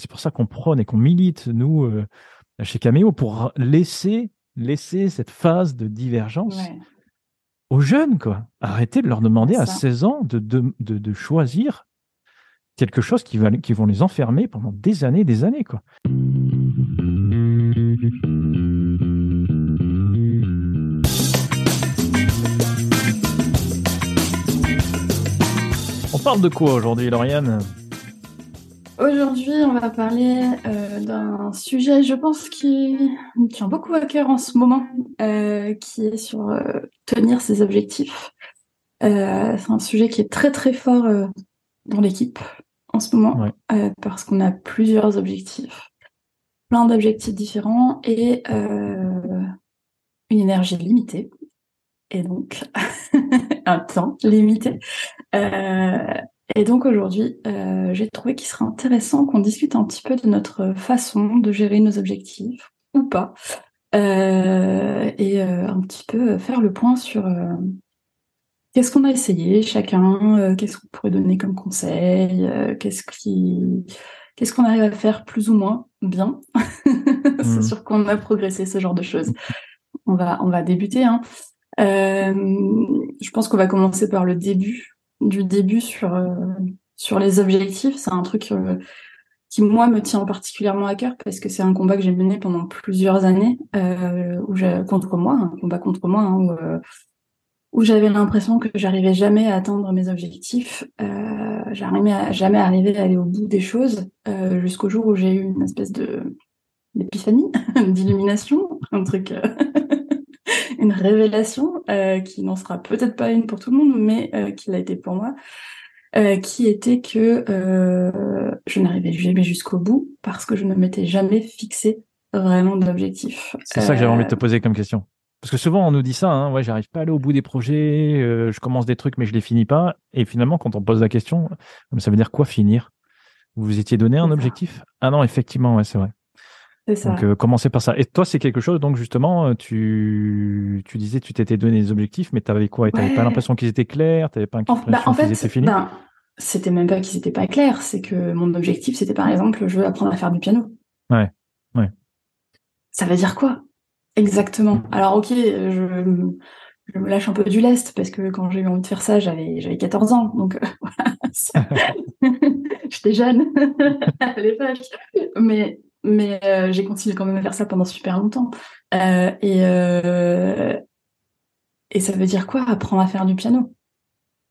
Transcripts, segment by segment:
Et c'est pour ça qu'on prône et qu'on milite, nous, euh, chez Cameo, pour laisser, laisser cette phase de divergence aux jeunes, quoi. Arrêtez de leur demander à 16 ans de, de, de, choisir quelque chose qui, va, qui vont les enfermer pendant des années des années, quoi. On parle de quoi aujourd'hui, Lauriane? Aujourd'hui, on va parler euh, d'un sujet, je pense, qui me tient beaucoup à cœur en ce moment, euh, qui est sur euh, tenir ses objectifs. c'est un sujet qui est très très fort dans l'équipe en ce moment, parce qu'on a plusieurs objectifs, plein d'objectifs différents et une énergie limitée, et donc un temps limité. Et donc aujourd'hui, euh, j'ai trouvé qu'il serait intéressant qu'on discute un petit peu de notre façon de gérer nos objectifs ou pas, euh, et euh, un petit peu faire le point sur qu'est-ce qu'on a essayé chacun, qu'est-ce qu'on pourrait donner comme conseil, qu'est-ce qui, qu'est-ce qu'on arrive à faire plus ou moins bien, c'est mmh. sûr qu'on a progressé ce genre de choses. On va, on va débuter. Hein. je pense qu'on va commencer par le début du début sur, euh, sur les objectifs. C'est un truc euh, qui, moi, me tient particulièrement à cœur parce que c'est un combat que j'ai mené pendant plusieurs années euh, où contre moi, un combat contre moi, hein, où, euh, où j'avais l'impression que j'arrivais jamais à atteindre mes objectifs. Euh, j'arrivais à, jamais arrivé à aller au bout des choses jusqu'au jour où j'ai eu une d'épiphanie, d'illumination, un truc une révélation euh, qui n'en sera peut-être pas une pour tout le monde, mais euh, qui l'a été pour moi, euh, qui était que je n'arrivais jamais jusqu'au bout parce que je ne m'étais jamais fixé vraiment d'objectif. C'est ça que j'avais envie de te poser comme question. Parce que souvent on nous dit ça, hein, ouais, j'arrive pas à aller au bout des projets, je commence des trucs mais je les finis pas. Et finalement, quand on pose la question, ça veut dire quoi finir? Vous vous étiez donné un objectif? Ah non, effectivement, ouais, c'est vrai. Donc, euh, commencer par ça. Et toi, c'est quelque chose, donc justement, euh, tu, tu disais, tu t'étais donné des objectifs, mais tu avais quoi? Tu n'avais pas l'impression qu'ils étaient clairs? Tu n'avais pas l'impression bah, qu'ils étaient finis? ben, C'était même pas qu'ils n'étaient pas clairs, c'est que mon objectif, c'était par exemple, je veux apprendre à faire du piano. Ouais, ouais. Ça veut dire quoi? Exactement. Mm. Alors, ok, je, je me lâche un peu du lest parce que quand j'ai eu envie de faire ça, j'avais j'avais 14 ans, donc euh, voilà. J'étais jeune à l'époque, mais mais euh, j'ai continué quand même à faire ça pendant super longtemps. Euh, et, euh, et ça veut dire quoi apprendre à faire du piano?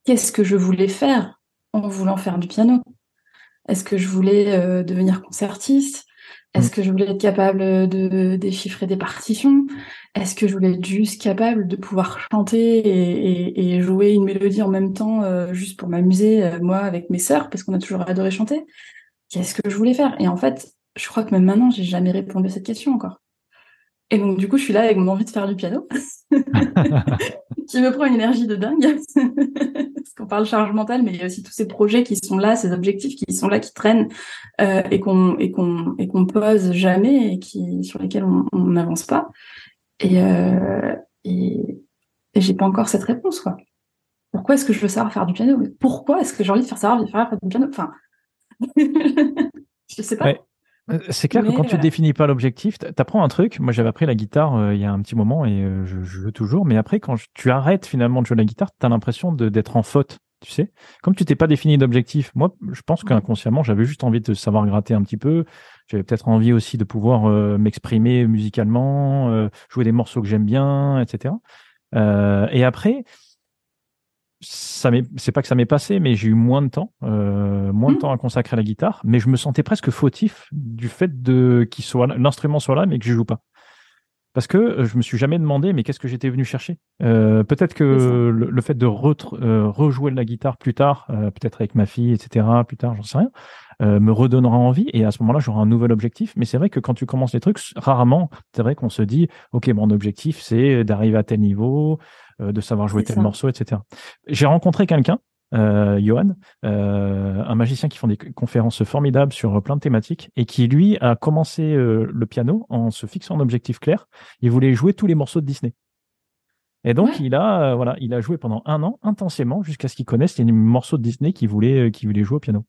Qu'est-ce que je voulais faire en voulant faire du piano? Est-ce que je voulais devenir concertiste? Est-ce mm. que je voulais être capable de déchiffrer des partitions? Est-ce que je voulais être juste capable de pouvoir chanter et, et, jouer une mélodie en même temps juste pour m'amuser, moi, avec mes sœurs, parce qu'on a toujours adoré chanter? Qu'est-ce que je voulais faire? Et en fait, je crois que même maintenant, j'ai jamais répondu à cette question encore. Et donc, du coup, je suis là avec mon envie de faire du piano, qui me prend une énergie de dingue. Parce qu'on parle charge mentale, mais il y a aussi tous ces projets qui sont là, ces objectifs qui sont là, qui traînent, euh, et qu'on et qu'on et qu'on pose jamais, et qui sur lesquels on n'avance pas. Et, euh, et, et j'ai pas encore cette réponse, quoi. Pourquoi est-ce que je veux savoir faire du piano? Pourquoi est-ce que j'ai envie de faire savoir faire du piano? Enfin, je sais pas. C'est clair que quand tu définis pas l'objectif, tu apprends un truc. Moi, j'avais appris la guitare euh, il y a un petit moment et euh, je, joue toujours. Mais après, quand tu arrêtes finalement de jouer la guitare, tu as l'impression d'être en faute. Tu sais, comme tu t'es pas défini d'objectif, moi, je pense qu'inconsciemment, j'avais juste envie de savoir gratter un petit peu. J'avais peut-être envie aussi de pouvoir m'exprimer musicalement, jouer des morceaux que j'aime bien, etc. et après, ça c'est pas que ça m'est passé, mais j'ai eu moins de temps, euh, moins de mmh. temps à consacrer à la guitare, mais je me sentais presque fautif du fait de qu'il soit l'instrument soit là, mais que je joue pas. Parce que euh, je me suis jamais demandé, mais qu'est-ce que j'étais venu chercher? Euh, Peut-être que le, fait de euh, rejouer de la guitare plus tard, euh, peut-être avec ma fille, etc., plus tard, j'en sais rien, me redonnera envie. Et à ce moment-là, j'aurai un nouvel objectif. Mais c'est vrai que quand tu commences les trucs, rarement, c'est vrai qu'on se dit, OK, mon objectif, c'est d'arriver à tel niveau, euh, de savoir jouer tel morceau, etc. J'ai rencontré quelqu'un, euh, Johan, euh, un magicien qui font des conférences formidables sur plein de thématiques et qui lui a commencé euh, le piano en se fixant un objectif clair. Il voulait jouer tous les morceaux de Disney. Et donc il a voilà, il a joué pendant un an intensément jusqu'à ce qu'il connaisse les morceaux de Disney qu'il voulait qu'il voulait jouer au piano.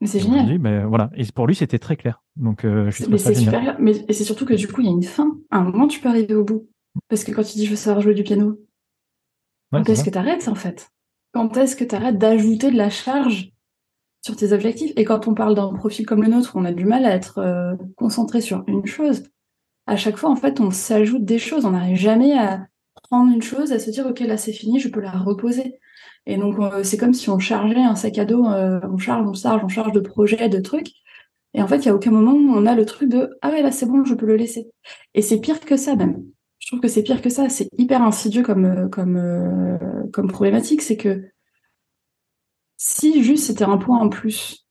Mais c'est génial. Ben, voilà. Et pour lui, c'était très clair. Donc, euh, je mais c'est super Mais et c'est surtout que du coup, il y a une fin. À un moment, tu peux arriver au bout. Parce que quand tu dis je veux savoir jouer du piano, quand est-ce que tu arrêtes en fait? Quand est-ce que tu arrêtes d'ajouter de la charge sur tes objectifs? Et quand on parle d'un profil comme le nôtre, on a du mal à être euh, concentré sur une chose. À chaque fois, en fait, on s'ajoute des choses. On n'arrive jamais à prendre une chose, à se dire ok là c'est fini, je peux la reposer. Et donc, euh, c'est comme si on chargeait un sac à dos, euh, on charge, on charge, on charge de projets, de trucs. Et en fait, il y a aucun moment où on a le truc de ah ouais là c'est bon, je peux le laisser. Et c'est pire que ça même. Je trouve que c'est pire que ça. C'est hyper insidieux comme euh, comme comme problématique, c'est que si juste c'était un point en plus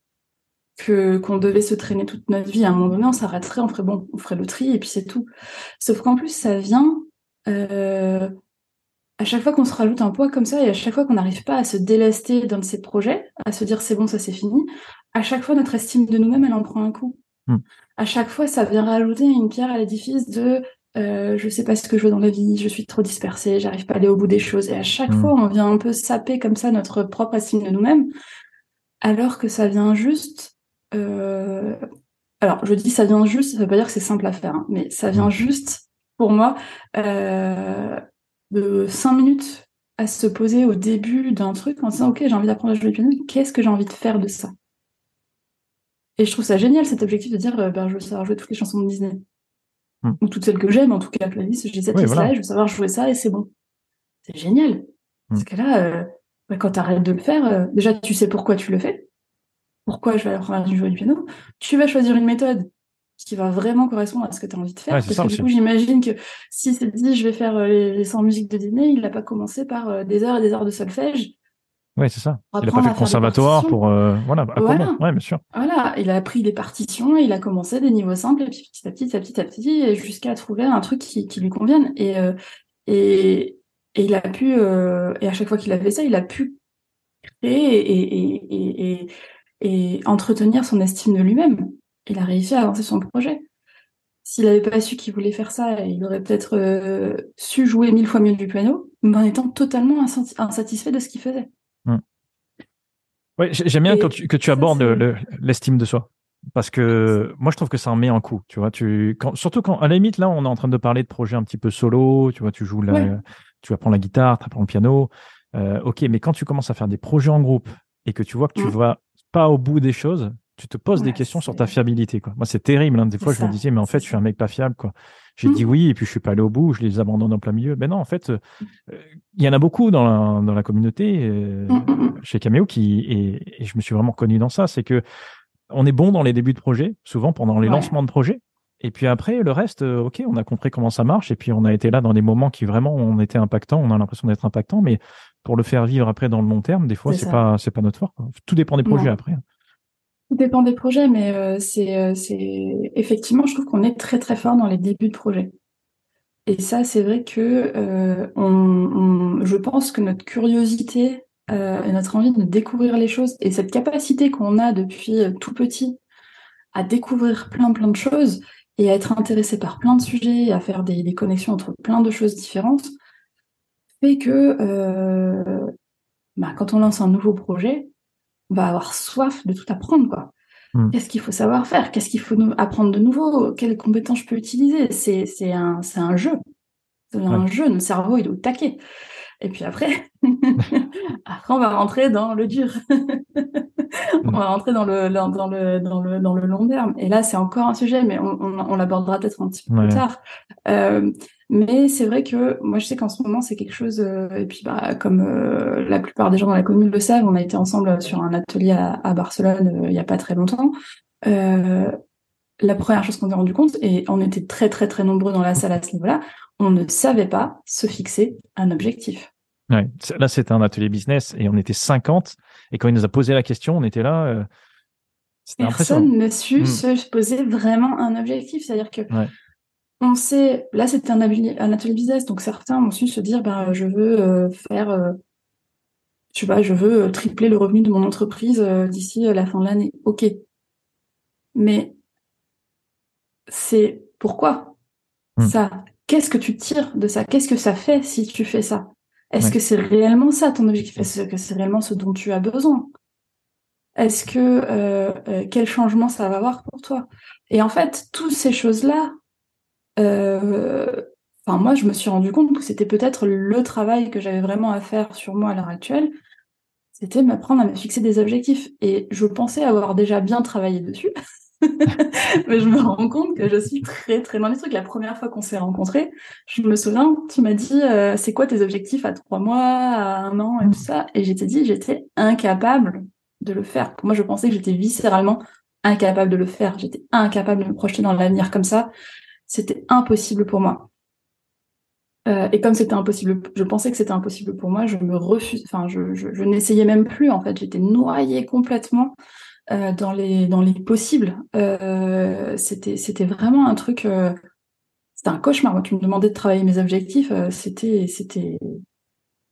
que qu'on devait se traîner toute notre vie, à un moment donné, on s'arrêterait, on ferait bon, on ferait le tri et puis c'est tout. Sauf qu'en plus, ça vient euh, à chaque fois qu'on se rajoute un poids comme ça et à chaque fois qu'on n'arrive pas à se délester dans ces projets, à se dire c'est bon, ça c'est fini, à chaque fois notre estime de nous-mêmes, elle en prend un coup. Hmm. À chaque fois, ça vient rajouter une pierre à l'édifice de euh, je sais pas ce que je veux dans la vie, je suis trop dispersée, j'arrive pas à aller au bout des choses. Et à chaque hmm. fois, on vient un peu saper comme ça notre propre estime de nous-mêmes, alors que ça vient juste. Euh... Alors, je dis ça vient juste, ça veut pas dire que c'est simple à faire, hein, mais ça vient hmm. juste pour moi euh, de cinq minutes à se poser au début d'un truc en disant ok j'ai envie d'apprendre à jouer du piano qu'est-ce que j'ai envie de faire de ça? Et je trouve ça génial cet objectif de dire euh, ben, je veux savoir jouer toutes les chansons de Disney hmm. ou toutes celles que j'aime en tout cas la liste j'ai cette là je veux savoir jouer ça et c'est bon c'est génial hmm. parce que là euh, ben, quand tu arrêtes de le faire euh, déjà tu sais pourquoi tu le fais pourquoi je vais apprendre à jouer du piano tu vas choisir une méthode qui va vraiment correspondre à ce que tu as envie de faire. parce que du coup, j'imagine que si c'est dit je vais faire euh, les, 100 musiques de dîner, il n'a pas commencé par des heures et des heures de solfège. Oui, c'est ça. Il n'a pas fait le conservatoire pour. Euh, voilà, voilà. Ouais, bien sûr. Voilà, il a appris les partitions, il a commencé des niveaux simples, et puis petit à petit, petit à petit, jusqu'à trouver un truc qui, qui lui convienne. Et, et, et il a pu, et à chaque fois qu'il a fait ça, il a pu créer et, et, et, et entretenir son estime de lui-même il a réussi à avancer son projet. S'il n'avait pas su qu'il voulait faire ça, il aurait peut-être euh, su jouer mille fois mieux du piano, mais en étant totalement insatisfait de ce qu'il faisait. Oui, j'aime bien tu, que tu abordes l'estime de soi. Parce que moi, je trouve que ça en met un coup. Tu vois, tu, quand, surtout quand, à la limite, là, on est en train de parler de projets un petit peu solo. Tu vois, tu joues la, tu apprends la guitare, tu apprends le piano. Euh, ok, mais quand tu commences à faire des projets en groupe et que tu vois que tu ne hmm. vas pas au bout des choses, tu te poses des questions sur ta fiabilité. Quoi. Moi, c'est terrible. Hein. Des fois, je me disais, mais en fait, je suis un mec pas fiable. Quoi. J'ai dit mmh. oui, et puis je suis pas allé au bout, je les abandonne en plein milieu. Mais non, en fait, euh, il y en a beaucoup dans la, dans la communauté, euh, mmh, mmh, chez Cameo, qui, et, je me suis vraiment connu dans ça, c'est que on est bon dans les débuts de projet, souvent pendant les lancements de projet. Et puis après, le reste, euh, ok, on a compris comment ça marche, et puis on a été là dans des moments qui vraiment on était impactants, on a l'impression d'être impactant, mais pour le faire vivre après dans le long terme, des fois, c'est pas, c'est pas notre fort. Tout dépend des projets après. Tout dépend des projets, mais euh, c'est, euh, effectivement, je trouve qu'on est très très fort dans les débuts de projet. Et ça, c'est vrai que euh, on, je pense que notre curiosité et notre envie de découvrir les choses et cette capacité qu'on a depuis tout petit à découvrir plein plein de choses et à être intéressé par plein de sujets, à faire des, des connexions entre plein de choses différentes, fait que bah, quand on lance un nouveau projet, on va avoir soif de tout apprendre, quoi. Hmm. Qu'est-ce qu'il faut savoir faire? Qu'est-ce qu'il faut apprendre de nouveau? Quelles compétences je peux utiliser? C'est c'est un c'est un jeu. C'est un jeu. Notre cerveau il est au taquet. Et puis après, après on va rentrer dans le dur. on va rentrer dans le dans, le dans le dans le long terme. Et là c'est encore un sujet, mais on, on, l'abordera peut-être un petit peu plus tard. Euh, mais c'est vrai que moi, je sais qu'en ce moment, c'est quelque chose. Euh, et puis, bah, comme euh, la plupart des gens dans la commune le savent, on a été ensemble sur un atelier à, Barcelone euh, il n'y a pas très longtemps. la première chose qu'on s'est rendu compte, et on était très très très nombreux dans la salle à ce niveau-là, on ne savait pas se fixer un objectif. Ouais, là, c'était un atelier business et on était 50. Et quand il nous a posé la question, on était là. Personne ne su hmm. se poser vraiment un objectif. C'est-à-dire que on sait, là c'était un, un, atelier business, donc certains ont su se dire, ben, je veux euh, faire, euh, je sais pas, je veux euh, tripler le revenu de mon entreprise d'ici la fin de l'année. Ok. Mais c'est pourquoi hmm. ça Qu'est-ce que tu tires de ça? Qu'est-ce que ça fait si tu fais ça? Est-ce que c'est réellement ça ton objectif? Est-ce que c'est réellement ce dont tu as besoin? Est-ce que euh, euh, quel changement ça va avoir pour toi? Et en fait, toutes ces choses-là, euh, enfin moi, je me suis rendu compte que c'était peut-être le travail que j'avais vraiment à faire sur moi à l'heure actuelle, c'était m'apprendre à me fixer des objectifs. Et je pensais avoir déjà bien travaillé dessus. Mais je me rends compte que je suis très très loin des trucs. La première fois qu'on s'est rencontrés, je me souviens, tu m'as dit euh, c'est quoi tes objectifs à trois mois, à un an et tout ça? Et j'étais dit j'étais incapable de le faire. Pour moi, je pensais que j'étais viscéralement incapable de le faire. J'étais incapable de me projeter dans l'avenir comme ça. C'était impossible pour moi. Euh, et comme c'était impossible, je pensais que c'était impossible pour moi, je me refuse, enfin, je, je, n'essayais même plus, en fait, j'étais noyée complètement euh, dans les dans les possibles. Euh, c'était c'était vraiment un truc, euh, c'était un cauchemar. Moi, tu me demandais de travailler mes objectifs, euh, c'était c'était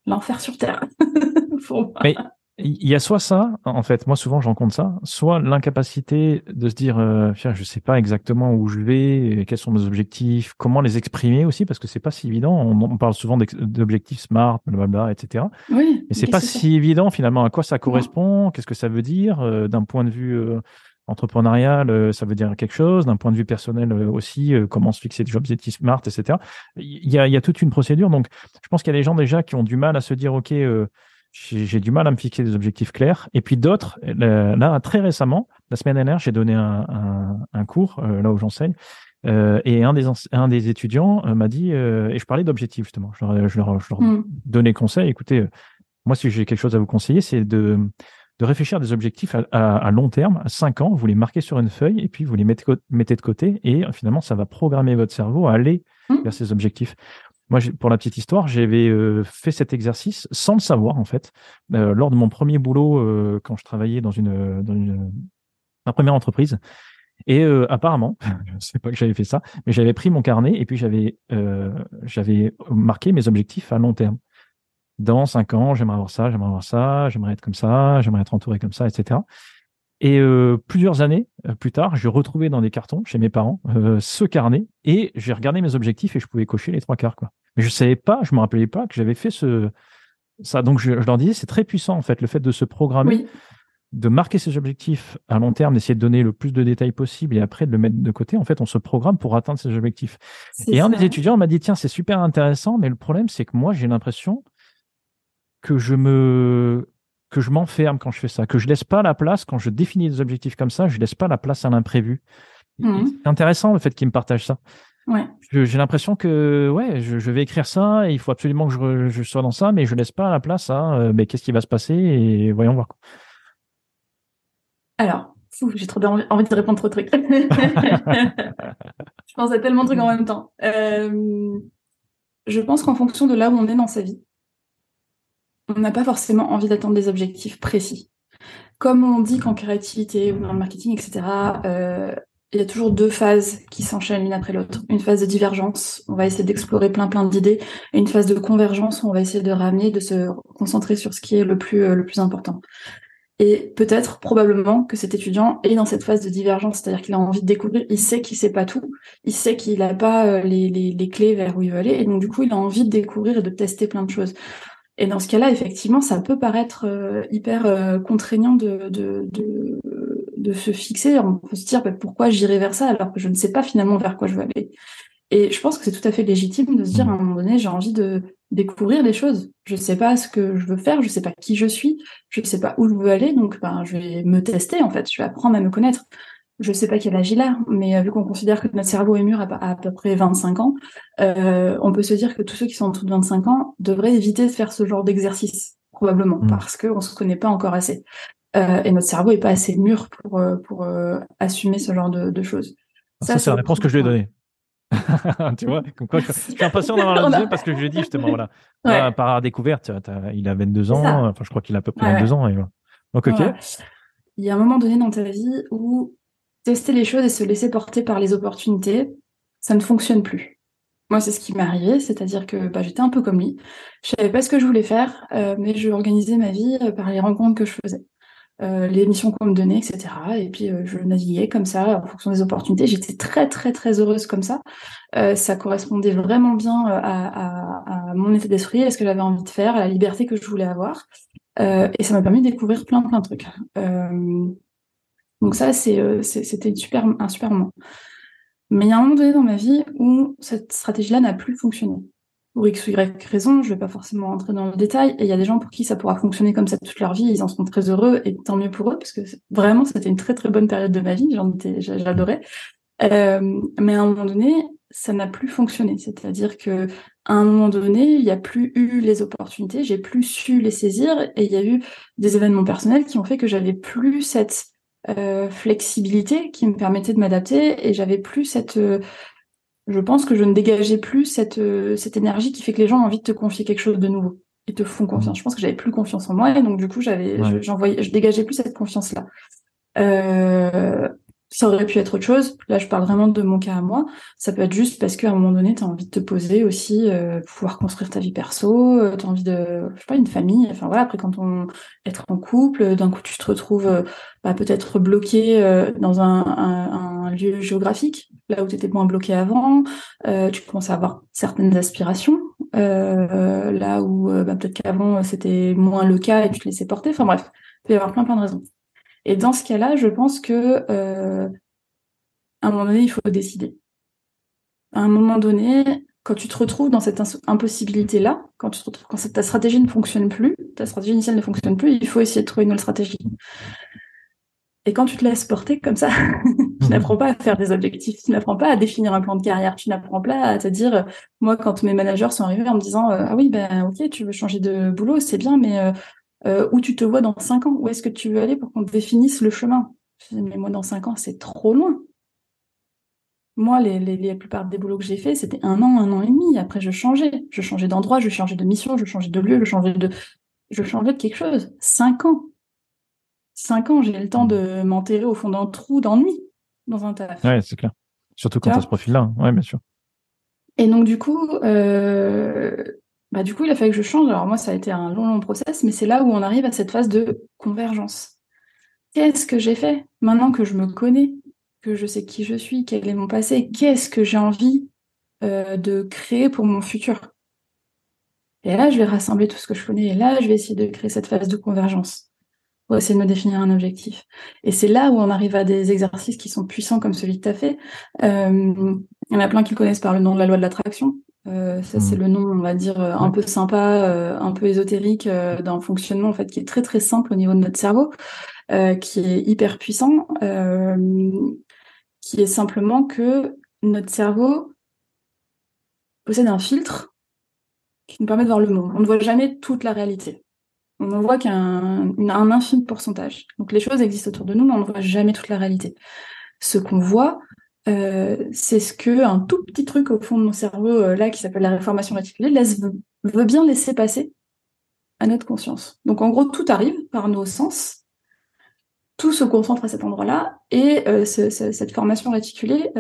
l'enfer sur terre. pour moi. Il y a soit ça, en fait, moi souvent je rencontre ça, soit l'incapacité de se dire, euh, je sais pas exactement où je vais, quels sont mes objectifs, comment les exprimer aussi, parce que c'est pas si évident. On, parle souvent d'objectifs smart, blablabla, etc. Oui. Mais c'est pas si évident finalement à quoi ça correspond, qu'est-ce que ça veut dire euh, d'un point de vue euh, entrepreneurial, euh, ça veut dire quelque chose, d'un point de vue personnel aussi, comment se fixer des objectifs smart, etc. Il y a, il y a toute une procédure, donc je pense qu'il y a des gens déjà qui ont du mal à se dire, ok j'ai du mal à me fixer des objectifs clairs. Et puis d'autres, là, très récemment, la semaine dernière, j'ai donné un, un, un cours euh, là où j'enseigne. Euh, et un des, un des étudiants euh, m'a dit, et je parlais d'objectifs justement, je leur, je leur, je leur mm. donnais conseil, écoutez, moi si j'ai quelque chose à vous conseiller, c'est de, de réfléchir à des objectifs à, à, à, long terme, à 5 ans, vous les marquez sur une feuille et puis vous les mettez, mettez de côté et finalement ça va programmer votre cerveau à aller mm. vers ces objectifs. Moi, pour la petite histoire, j'avais euh, fait cet exercice sans le savoir en fait, euh, lors de mon premier boulot euh, quand je travaillais dans une, dans une, première entreprise. Et apparemment, je ne sais pas que j'avais fait ça, mais j'avais pris mon carnet et puis j'avais j'avais marqué mes objectifs à long terme. Dans cinq ans, j'aimerais avoir ça, j'aimerais avoir ça, j'aimerais être comme ça, j'aimerais être entouré comme ça, etc. Et euh, plusieurs années euh, plus tard, j'ai retrouvé dans des cartons chez mes parents euh, ce carnet et j'ai regardé mes objectifs et je pouvais cocher les trois quarts. Quoi. Mais je savais pas, je me rappelais pas que j'avais fait ce ça. Donc je, leur disais, c'est très puissant en fait le fait de se programmer, de marquer ses objectifs à long terme, d'essayer de donner le plus de détails possible et après de le mettre de côté. En fait, on se programme pour atteindre ses objectifs. Et un des étudiants m'a dit tiens, c'est super intéressant, mais le problème c'est que moi j'ai l'impression que je me que je m'enferme quand je fais ça, que je laisse pas la place quand je définis des objectifs comme ça, je laisse pas la place à l'imprévu. Mhm. C'est intéressant le fait qu'il me partage ça. Ouais. J'ai l'impression que ouais, je, je, vais écrire ça et il faut absolument que je, je, sois dans ça, mais je laisse pas la place à euh, mais qu'est-ce qui va se passer et voyons voir. Alors, j'ai trop envie de répondre trop de trucs. je pense à tellement de trucs en même temps. Euh, je pense qu'en fonction de là où on est dans sa vie, on n'a pas forcément envie d'attendre des objectifs précis. Comme on dit qu'en créativité ou dans le marketing, etc., euh, il y a toujours deux phases qui s'enchaînent l'une après l'autre. Une phase de divergence, on va essayer d'explorer plein plein d'idées, et une phase de convergence où on va essayer de ramener, de se concentrer sur ce qui est le plus euh, le plus important. Et peut-être, probablement, que cet étudiant est dans cette phase de divergence, c'est-à-dire qu'il a envie de découvrir, il sait qu'il sait pas tout, il sait qu'il n'a pas euh, les, les, les, clés vers où il veut aller, et donc du coup, il a envie de découvrir et de tester plein de choses. Et dans ce cas-là, effectivement, ça peut paraître euh, hyper euh, contraignant de, de, de, de, se fixer. On peut se dire bah, pourquoi j'irai vers ça alors que je ne sais pas finalement vers quoi je veux aller. Et je pense que c'est tout à fait légitime de se dire à un moment donné, j'ai envie de découvrir des choses. Je ne sais pas ce que je veux faire, je ne sais pas qui je suis, je ne sais pas où je veux aller, donc ben, je vais me tester en fait, je vais apprendre à me connaître je sais pas quel âge il a, mais euh, vu qu'on considère que notre cerveau est mûr à, à, peu près 25 ans, euh, on peut se dire que tous ceux qui sont en dessous de 25 ans devraient éviter de faire ce genre d'exercice, probablement, mmh. parce qu'on se connaît pas encore assez. Euh, et notre cerveau est pas assez mûr pour, pour euh, assumer ce genre de, de choses. Ça, ça c'est la réponse que je lui ai donnée. tu vois, comme quoi, je, suis impatient d'avoir la deuxième parce que je lui ai dit justement, voilà, ouais. par découverte, il a 22 ans, enfin, je crois qu'il a à peu près 22 ans. Et. Donc, ok. Il y a un moment donné dans ta vie où tester les choses et se laisser porter par les opportunités, ça ne fonctionne plus. Moi, c'est ce qui m'est arrivé, c'est-à-dire que bah, j'étais un peu comme lui. Je savais pas ce que je voulais faire, euh, mais je organisais ma vie euh, par les rencontres que je faisais, euh, les missions qu'on me donnait, etc. Et puis je naviguais comme ça en fonction des opportunités. J'étais très très très heureuse comme ça. ça correspondait vraiment bien à, à, à mon état d'esprit, à ce que j'avais envie de faire, à la liberté que je voulais avoir. et ça m'a permis de découvrir plein plein de trucs. Donc ça, c'est, c'était super, un super moment. Mais il y a un moment donné dans ma vie où cette stratégie-là n'a plus fonctionné. Pour X ou Y raison, je vais pas forcément rentrer dans le détail. Et il y a des gens pour qui ça pourra fonctionner comme ça toute leur vie, ils en seront très heureux et tant mieux pour eux, parce que vraiment c'était une très très bonne période de ma vie, j'adorais. Euh, mais à un moment donné, ça n'a plus fonctionné. C'est-à-dire que à un moment donné, il n'y a plus eu les opportunités, j'ai plus su les saisir, et il y a eu des événements personnels qui ont fait que j'avais plus cette euh, flexibilité qui me permettait de m'adapter et j'avais plus cette euh, je pense que je ne dégageais plus cette euh, cette énergie qui fait que les gens ont envie de te confier quelque chose de nouveau et te font confiance. Je pense que j'avais plus confiance en moi et donc du coup j'avais j'envoyais je dégageais plus cette confiance là. Euh, ça aurait pu être autre chose. Là, je parle vraiment de mon cas à moi. Ça peut être juste parce qu'à un moment donné, tu as envie de te poser aussi, euh, pouvoir construire ta vie perso, euh, tu as envie de, je sais pas, une famille. Enfin voilà, après quand on être en couple, d'un coup tu te retrouves euh, bah, peut-être bloqué euh, dans un, un, un, lieu géographique, là où tu étais moins bloqué avant. tu commences à avoir certaines aspirations, là où bah, peut-être qu'avant c'était moins le cas et tu te laissais porter. Enfin bref, il peut y avoir plein plein de raisons. Et dans ce cas-là, je pense que euh, à un moment donné, il faut décider. À un moment donné, quand tu te retrouves dans cette impossibilité-là, quand, ta stratégie ne fonctionne plus, ta stratégie initiale ne fonctionne plus, il faut essayer de trouver une autre stratégie. Et quand tu te laisses porter comme ça, tu n'apprends pas à faire des objectifs, tu n'apprends pas à définir un plan de carrière, tu n'apprends pas à te dire, moi, quand mes managers sont arrivés en me disant, euh, ah oui, ben ok, tu veux changer de boulot, c'est bien, mais euh, euh, où tu te vois dans cinq ans Où est-ce que tu veux aller pour qu'on définisse le chemin? Mais moi, dans cinq ans, c'est trop loin. Moi, les, les, la plupart des boulots que j'ai fait, c'était un an, un an et demi. Après, je changeais. Je changeais d'endroit, je changeais de mission, je changeais de lieu, je changeais de, je changeais de quelque chose. Cinq ans. Cinq ans, j'ai le temps de m'enterrer au fond d'un trou d'ennui dans un taf. Ouais, c'est clair. Surtout quand tu as ce profil-là. Ouais, bien sûr. Et donc, du coup, euh, bah, du coup, il a fallu que je change. Alors moi, ça a été un long, long process, mais c'est là où on arrive à cette phase de convergence. Qu'est-ce que j'ai fait maintenant que je me connais, que je sais qui je suis, quel est mon passé, qu'est-ce que j'ai envie euh, de créer pour mon futur? Et là, je vais rassembler tout ce que je connais, et là, je vais essayer de créer cette phase de convergence pour essayer de me définir un objectif. Et c'est là où on arrive à des exercices qui sont puissants comme celui que tu as fait. Euh, il y en a plein qui le connaissent par le nom de la loi de l'attraction. Euh, ça, c'est mm. le nom, on va dire, euh, un peu sympa, euh, un peu ésotérique d'un fonctionnement en fait qui est très très simple au niveau de notre cerveau, qui est hyper puissant, qui est simplement que notre cerveau possède un filtre qui nous permet de voir le monde. On ne voit jamais toute la réalité. On ne voit qu'un un infime pourcentage. Donc les choses existent autour de nous, mais on ne voit jamais toute la réalité. Ce qu'on voit, euh, c'est ce que un tout petit truc au fond de mon cerveau euh, là qui s'appelle la réformation réticulée laisse veut bien laisser passer à notre conscience. Donc en gros tout arrive par nos sens, tout se concentre à cet endroit-là et euh, cette formation réticulée,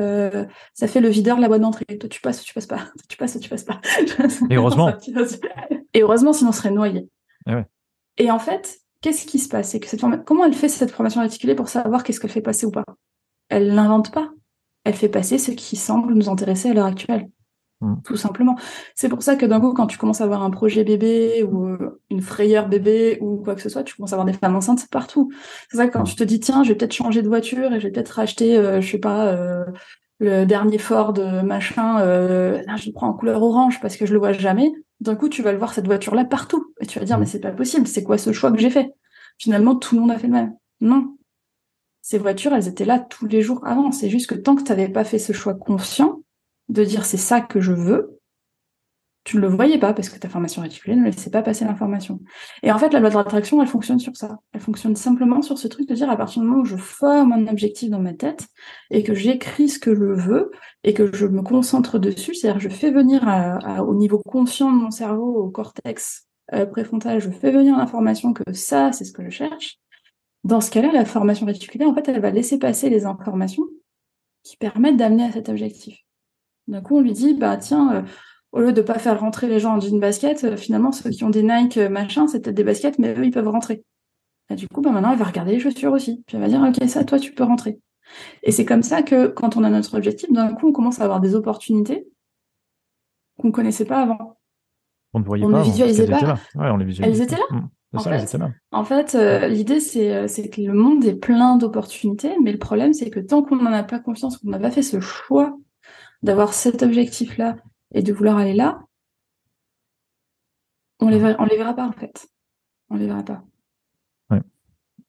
ça fait le videur de la boîte d'entrée. Toi tu passes, tu passes pas, tu passes, tu passes pas? Et heureusement. et heureusement sinon on serait noyé. Et, ouais. et en fait, qu'est-ce qui se passe? C'est que cette comment elle fait cette formation réticulée pour savoir qu'est-ce qu'elle fait passer ou pas? Elle l'invente pas elle fait passer ce qui semble nous intéresser à l'heure actuelle. Mm. Tout simplement. C'est pour ça que d'un coup, quand tu commences à avoir un projet bébé ou euh, une frayeur bébé ou quoi que ce soit, tu commences à avoir des femmes enceintes partout. C'est ça que quand mm. tu te dis, tiens, je vais peut-être changer de voiture et je vais peut-être racheter, euh, je sais pas, euh, le dernier Ford machin, je le prends en couleur orange parce que je le vois jamais. D'un coup, tu vas le voir cette voiture-là partout et tu vas dire, mm. mais c'est pas possible, c'est quoi ce choix que j'ai fait? Finalement, tout le monde a fait le même. Non, ces voitures, elles étaient là tous les jours avant. C'est juste que tant que tu n'avais pas fait ce choix conscient de dire c'est ça que je veux, tu ne le voyais pas parce que ta formation réticulée ne laissait pas passer l'information. Et en fait, la loi de l'attraction, elle fonctionne sur ça. Elle fonctionne simplement sur ce truc de dire à partir du moment où je forme un objectif dans ma tête et que j'écris ce que je veux et que je me concentre dessus, c'est-à-dire je fais venir au niveau conscient de mon cerveau, au cortex euh, préfrontal, je fais venir l'information que ça, c'est ce que je cherche. Dans ce cas-là, la formation réticulaire, en fait, elle va laisser passer les informations qui permettent d'amener à cet objectif. D'un coup, on lui dit, bah tiens, euh, au lieu de pas faire rentrer les gens en jean basket, euh, finalement, ceux qui ont des Nike euh, machin, c'est peut-être des baskets, mais eux, ils peuvent rentrer. Et du coup, bah maintenant, elle va regarder les chaussures aussi. Puis elle va dire, ok, ça, toi, tu peux rentrer. Et c'est comme ça que, quand on a notre objectif, d'un coup, on commence à avoir des opportunités qu'on connaissait pas avant. On ne voyait on pas. Ne visualisait pas. Ouais, on les Elles étaient là. Mm. En fait, en fait l'idée, c'est que le monde est plein d'opportunités, mais le problème, c'est que tant qu'on n'en a pas confiance, qu'on n'a pas fait ce choix d'avoir cet objectif-là et de vouloir aller là, on les, on les verra pas, en fait. On les verra pas.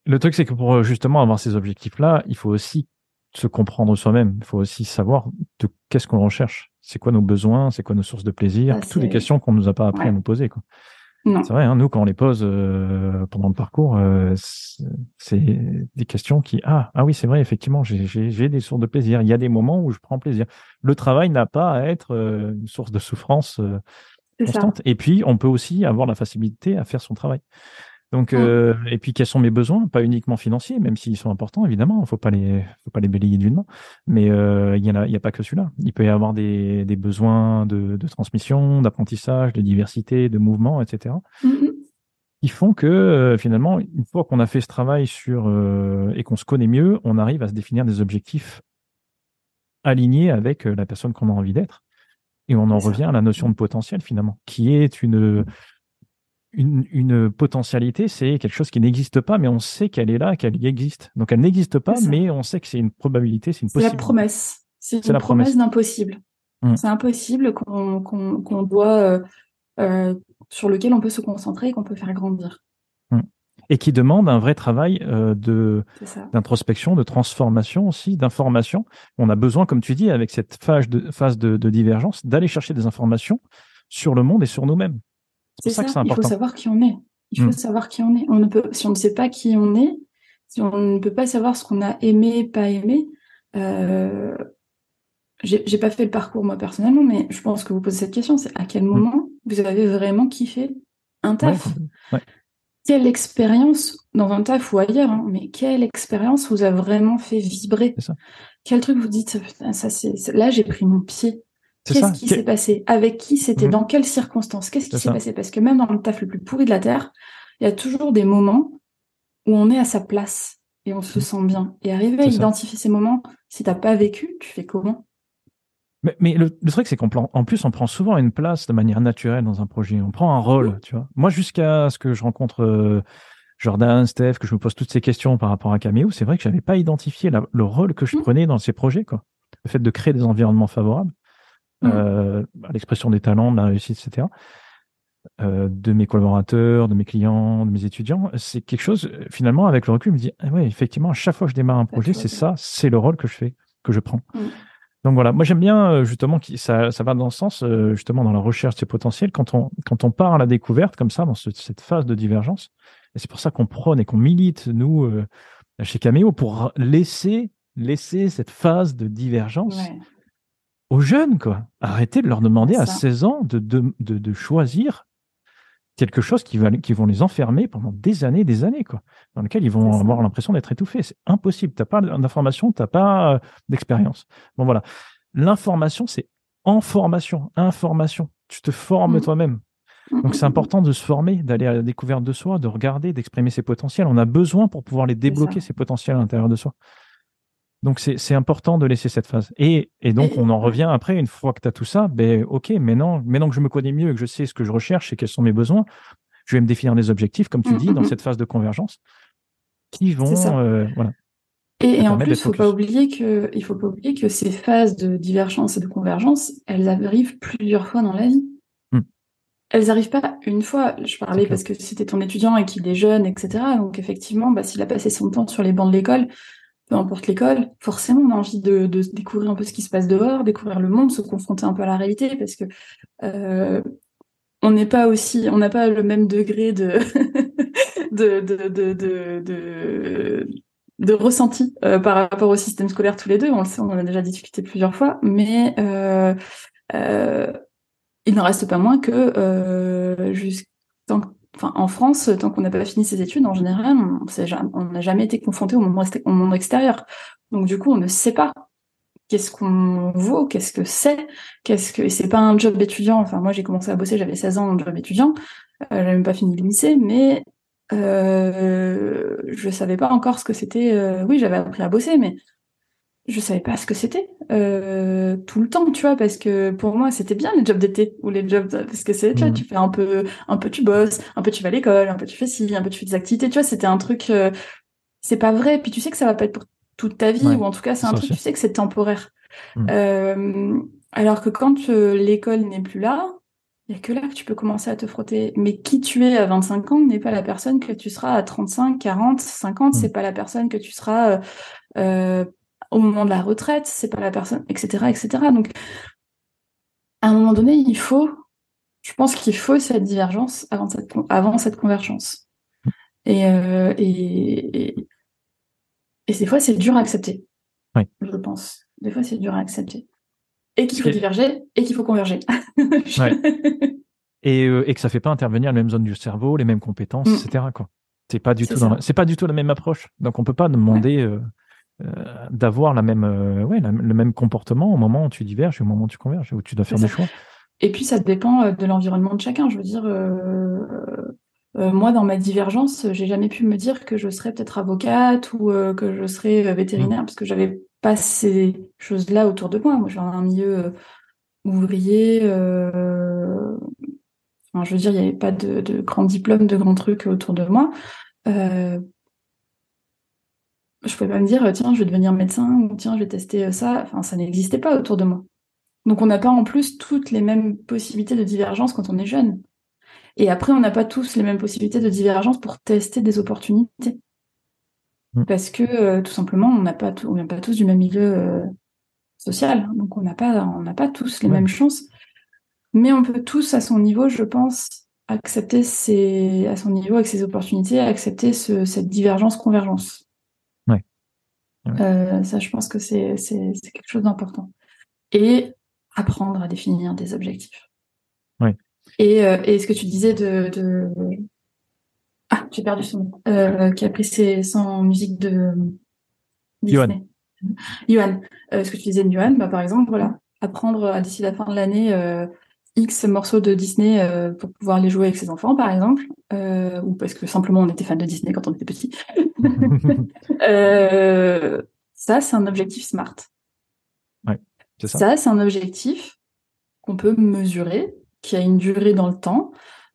Le truc, c'est que pour justement avoir ces objectifs-là, il faut aussi se comprendre soi-même. Il faut aussi savoir de qu'est-ce qu'on recherche. C'est quoi nos besoins, c'est quoi nos sources de plaisir, bah, toutes les questions qu'on nous a pas appris à nous poser. Quoi. C'est vrai, hein, nous, quand on les pose euh, pendant le parcours, euh, c'est des questions qui, ah, ah oui, c'est vrai, effectivement, j'ai des sources de plaisir. Il y a des moments où je prends plaisir. Le travail n'a pas à être euh, une source de souffrance constante. Et puis, on peut aussi avoir la facilité à faire son travail. Donc, mmh. euh, et puis quels sont mes besoins, pas uniquement financiers, même s'ils sont importants évidemment, il faut pas les, faut pas les balayer d'une main. Mais euh, il y en a, il y a pas que celui-là. Il peut y avoir des, des besoins de, de transmission, d'apprentissage, de diversité, de mouvement, etc. Mmh, mmh. Qui font que euh, finalement, une fois qu'on a fait ce travail sur euh, et qu'on se connaît mieux, on arrive à se définir des objectifs alignés avec la personne qu'on a envie d'être. Et on en revient à la notion de potentiel finalement, qui est une une, potentialité, c'est quelque chose qui n'existe pas, mais on sait qu'elle est là, qu'elle existe. Donc elle n'existe pas, mais on sait que c'est une probabilité, c'est une possibilité. C'est la promesse. C'est une la promesse, d'impossible. Mmh. C'est impossible qu'on doit, euh, euh, sur lequel on peut se concentrer et qu'on peut faire grandir. Mmh. Et qui demande un vrai travail euh, de d'introspection, de transformation aussi, d'information. On a besoin, comme tu dis, avec cette phase de, phase de divergence, d'aller chercher des informations sur le monde et sur nous-mêmes. C'est ça, que c'est important. Il faut savoir qui on est. Il faut mm. savoir qui on est. On ne peut, si on ne sait pas qui on est, si on ne peut pas savoir ce qu'on a aimé, pas aimé, euh, j'ai pas fait le parcours moi personnellement, mais je pense que vous posez cette question, c'est à quel mm. moment vous avez vraiment kiffé un taf? Quelle expérience dans un taf ou ailleurs, hein, mais quelle expérience vous a vraiment fait vibrer? Quel truc vous dites, ça c'est là j'ai pris mon pied, Qu'est-ce qui s'est passé? Avec qui? C'était mhm. Dans quelles circonstances? Qu'est-ce qui s'est passé? Parce que même dans le taf le plus pourri de la Terre, il y a toujours des moments où on est à sa place et on se sent bien. Et arriver à identifier ces moments, si t'as pas vécu, tu fais comment? Mais, le, truc, c'est qu'en en plus, on prend souvent une place de manière naturelle dans un projet. On prend un rôle, tu vois. Moi, jusqu'à ce que je rencontre euh, Jordan, Steph, que je me pose toutes ces questions par rapport à Cameo, c'est vrai que j'avais pas identifié le rôle que je mmh. prenais dans ces projets, quoi. Le fait de créer des environnements favorables. Mmh. Euh, l'expression des talents, de la réussite, etc. Euh, de mes collaborateurs, de mes clients, de mes étudiants, c'est quelque chose, finalement, avec le recul, je me dis, ah ouais, effectivement, à chaque fois que je démarre un projet, c'est ça, c'est le rôle que je fais, que je prends. Mmh. Donc voilà, moi j'aime bien euh, justement que ça, ça va dans ce sens, justement dans la recherche de ces potentiels, quand on, quand on part à la découverte comme ça, dans cette phase de divergence. Et c'est pour ça qu'on prône et qu'on milite, nous, chez Cameo, pour laisser, laisser cette phase de divergence aux jeunes, quoi. Arrêtez de leur demander à 16 ans de, de, de, choisir quelque chose qui va, qui vont les enfermer pendant des années, des années, quoi, dans lequel ils vont avoir l'impression d'être étouffés. C'est impossible. T'as pas d'information, t'as pas euh, d'expérience. Bon, voilà. L'information, c'est en formation, information. Tu te formes mmh. toi-même. Donc, c'est important de se former, d'aller à la découverte de soi, de regarder, d'exprimer ses potentiels. On a besoin pour pouvoir les débloquer, ces potentiels à l'intérieur de soi. Donc c'est important de laisser cette phase. Et, et donc on en revient après, une fois que tu as tout ça, ben ok, maintenant, maintenant que je me connais mieux et que je sais ce que je recherche et quels sont mes besoins, je vais me définir des objectifs, comme tu mmh, dis, dans mmh. cette phase de convergence, qui vont euh, voilà. Et, en plus, il faut pas oublier que il faut pas oublier que ces phases de divergence et de convergence, elles arrivent plusieurs fois dans la vie. Elles arrivent pas une fois. Je parlais parce que c'était ton étudiant et qu'il est jeune, etc. Donc effectivement, bah, s'il a passé son temps sur les bancs de l'école, peu importe l'école, forcément on a envie de, découvrir un peu ce qui se passe dehors, découvrir le monde, se confronter un peu à la réalité, parce que euh, on n'est pas aussi, on n'a pas le même degré de de, de, de, ressenti euh, par rapport au système scolaire tous les deux. On le sait, on en a déjà discuté plusieurs fois, mais euh, il n'en reste pas moins que jusqu'à enfin, en France, tant qu'on n'a pas fini ses études, en général, on n'a jamais été confronté au monde, extérieur. Donc du coup, on ne sait pas qu'est-ce qu'on vaut, qu'est-ce que c'est, qu'est-ce que c'est pas un job étudiant. Enfin, moi, j'ai commencé à bosser, j'avais 16 ans en job étudiant, euh, j'avais même pas fini le lycée, mais euh, je savais pas encore ce que c'était. Euh, oui, j'avais appris à bosser, mais je savais pas ce que c'était euh, tout le temps, tu vois, parce que pour moi c'était bien les jobs d'été ou les jobs parce que c'est tu, vois, mmh. tu fais un peu, un peu tu bosses, un peu tu vas à l'école, un peu tu fais ci, un peu tu fais des activités, tu vois, c'était un truc, euh, c'est pas vrai. Puis tu sais que ça va pas être pour toute ta vie ou en tout cas c'est un truc, tu sais que c'est temporaire. Mmh. Euh, alors que quand euh, l'école n'est plus là, il y a que là que tu peux commencer à te frotter. Mais qui tu es à 25 ans n'est pas la personne que tu seras à 35, 40, 50. C'est pas la personne que tu seras euh, euh, au moment de la retraite. C'est pas la personne, etc., etc. Donc, à un moment donné, il faut, je pense qu'il faut cette divergence avant cette, avant cette convergence. Et, euh, et, et, et, des fois, c'est dur à accepter. Oui. Je pense. Des fois, c'est dur à accepter et qu'il faut diverger et qu'il faut converger. et, euh, et, que ça fait pas intervenir les mêmes zones du cerveau, les mêmes compétences, mm. etc. Quoi. C'est pas du tout c'est pas du tout la même approche. Donc on peut pas demander euh, euh, d'avoir la même ouais le même comportement au moment où tu diverges et au moment où tu converges où tu dois faire des choix. Et puis ça dépend de l'environnement de chacun. Je veux dire. moi, dans ma divergence, j'ai jamais pu me dire que je serais peut-être avocate ou que je serais vétérinaire, mm. parce que j'avais pas ces choses-là autour de moi. Moi, j'ai un milieu euh, ouvrier. Euh... Enfin, je veux dire, il n'y avait pas de, de grands diplômes, de grands trucs autour de moi. Euh... Je pouvais pas me dire, tiens, je vais devenir médecin ou tiens, je vais tester ça. Enfin, ça n'existait pas autour de moi. Donc, on n'a pas en plus toutes les mêmes possibilités de divergence quand on est jeune. Et après, on n'a pas tous les mêmes possibilités de divergence pour tester des opportunités. Mm. Parce que euh, tout simplement, on n'a pas, on vient pas tous du même milieu euh, social, donc on n'a pas, on n'a pas tous les mêmes chances. Mais on peut tous, à son niveau, je pense, accepter ses, à son niveau avec ses opportunités, accepter ce, cette divergence-convergence. Ouais. Euh, ça, je pense que c'est, quelque chose d'important. Et apprendre à définir des objectifs. Ouais. Et, euh, et ce que tu disais de, de ah, j'ai perdu son nom. Euh, qui a pris ses 100 musiques de Disney. Yohan. Euh, ce que tu disais de Yohan, bah, par exemple, voilà, apprendre à d'ici la fin de l'année X morceaux de Disney euh, pour pouvoir les jouer avec ses enfants, par exemple, euh, ou parce que simplement on était fan de Disney quand on était petit. Euh, ça, c'est un objectif smart. Ouais, c'est ça. Ça, c'est un objectif qu'on peut mesurer, qui a une durée dans le temps,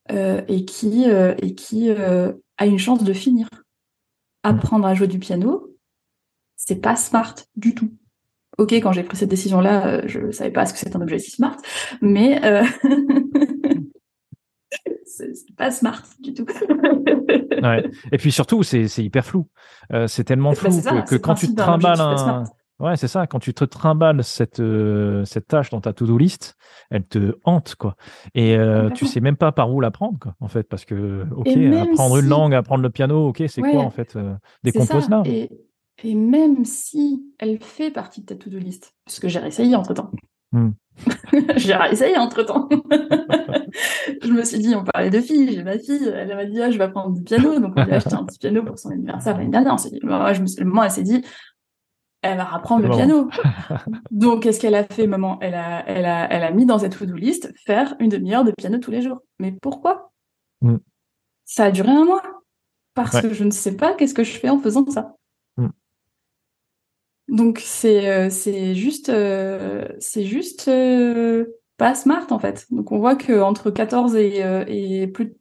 et qui, et qui a une chance de finir. Apprendre à jouer du piano, c'est pas smart du tout. Ok, quand j'ai pris cette décision-là, je savais pas ce que c'est un objectif smart, mais c'est pas smart du tout. ouais. Et puis surtout, c'est hyper flou. c'est tellement bah, flou que, quand tu te trimbales un, Ouais, c'est ça. Quand tu te trimbales cette, euh, cette tâche dans ta to-do list, elle te hante, quoi. Et euh, tu sais même pas par où la prendre, quoi, en fait, parce que, ok, apprendre une langue, apprendre le piano, ok, c'est quoi, en fait, euh, décompose-là. Et, et, même si elle fait partie de ta to-do list, parce que j'ai réessayé entre-temps. Hmm. j'ai réessayé entre-temps. je me suis dit, on parlait de filles, j'ai ma fille, elle m'a dit, ah, je vais apprendre du piano, donc on lui a acheté un petit piano pour son anniversaire l'année dernière. On s'est dit, bah, je me suis, moment, elle s'est dit, elle va apprendre le piano. Donc, qu'est-ce qu'elle a fait, maman? Elle a, elle, a, elle a mis dans cette to-do list faire une demi-heure de piano tous les jours. Mais pourquoi? Mm. Ça a duré un mois. Parce que je ne sais pas qu'est-ce que je fais en faisant ça. Donc, c'est euh, c'est juste, euh, c'est juste euh, pas smart, en fait. Donc, on voit qu'entre 14 et, et plus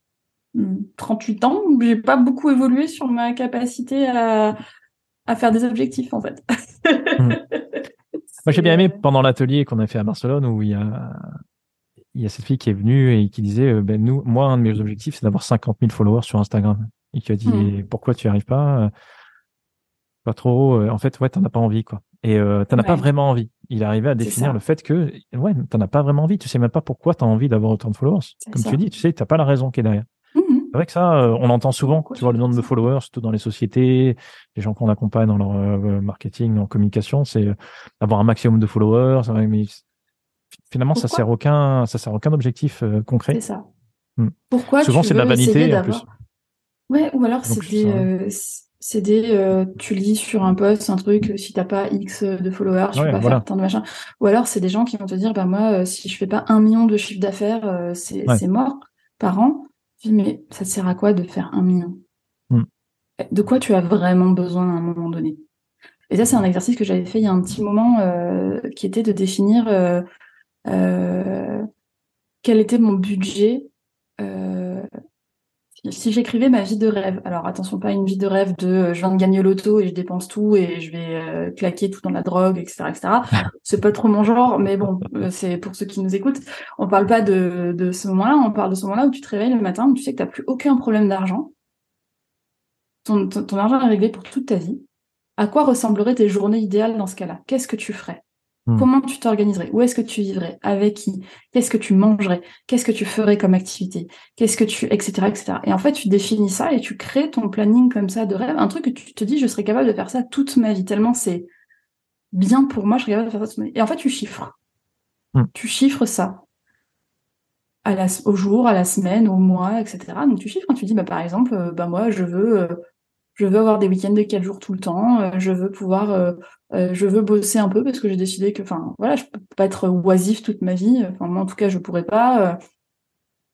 de 38 ans, j'ai pas beaucoup évolué sur ma capacité à, à faire des objectifs, en fait. Hmm. Moi, j'ai bien aimé pendant l'atelier qu'on a fait à Barcelone où il y a, il y a cette fille qui est venue et qui disait, ben nous, moi, un de mes objectifs, c'est d'avoir 50 000 followers sur Instagram. Et qui a dit, hmm. pourquoi tu n'y arrives pas? Pas trop. Euh, en fait, ouais, t'en as pas envie, quoi. Et euh, t'en as pas vraiment envie. Il arrivé à définir le fait que, ouais, t'en as pas vraiment envie. Tu sais même pas pourquoi t'as envie d'avoir autant de followers. Comme tu dis, tu sais, t'as pas la raison qui est derrière. C'est vrai que ça, euh, on entend souvent, tu vois, le nombre de followers, surtout dans les sociétés, les gens qu'on accompagne dans leur euh, marketing, en communication, c'est euh, d'avoir un maximum de followers. Mais finalement, ça sert aucun, ça sert aucun objectif concret. C'est ça. Hmm. Pourquoi Souvent, c'est de la vanité en plus. Ouais, ou alors c'est des, c'est des, tu lis sur un post un truc, si t'as pas X de followers, tu peux pas faire tant de machin. Ou alors c'est des gens qui vont te dire, bah moi, si je fais pas un million de chiffre d'affaires, c'est mort par an mais ça sert à quoi de faire un million hmm. De quoi tu as vraiment besoin à un moment donné? Et ça, c'est un exercice que j'avais fait il y a un petit moment, euh, qui était de définir euh, euh, quel était mon budget si j'écrivais ma vie de rêve, alors attention, pas une vie de rêve de je viens de gagner l'auto et je dépense tout et je vais claquer tout dans la drogue, etc., etc. C'est pas trop mon genre, mais bon, c'est pour ceux qui nous écoutent. On parle pas de, de ce moment-là, on parle de ce moment-là où tu te réveilles le matin, où tu sais que t'as plus aucun problème d'argent. Ton, ton argent est réglé pour toute ta vie. À quoi ressembleraient tes journées idéales dans ce cas-là? Qu'est-ce que tu ferais? Hmm. Comment tu t'organiserais? Où est-ce que tu vivrais? Avec qui? Qu'est-ce que tu mangerais? Qu'est-ce que tu ferais comme activité? Qu'est-ce que tu etc etc. Et en fait, tu définis ça et tu crées ton planning comme ça de rêve, un truc que tu te dis je serais capable de faire ça toute ma vie tellement c'est bien pour moi, je serais capable de faire ça toute ma vie. Et en fait, tu chiffres. Hmm. Tu chiffres ça à la, au jour, à la semaine, au mois, etc. Donc tu chiffres quand tu dis bah par exemple, euh, bah moi je veux euh, je veux avoir des week-ends de quatre jours tout le temps, euh, je veux pouvoir, euh, euh, je veux bosser un peu parce que j'ai décidé que, enfin, voilà, je peux pas être oisif toute ma vie. Enfin, moi, en tout cas, je pourrais pas.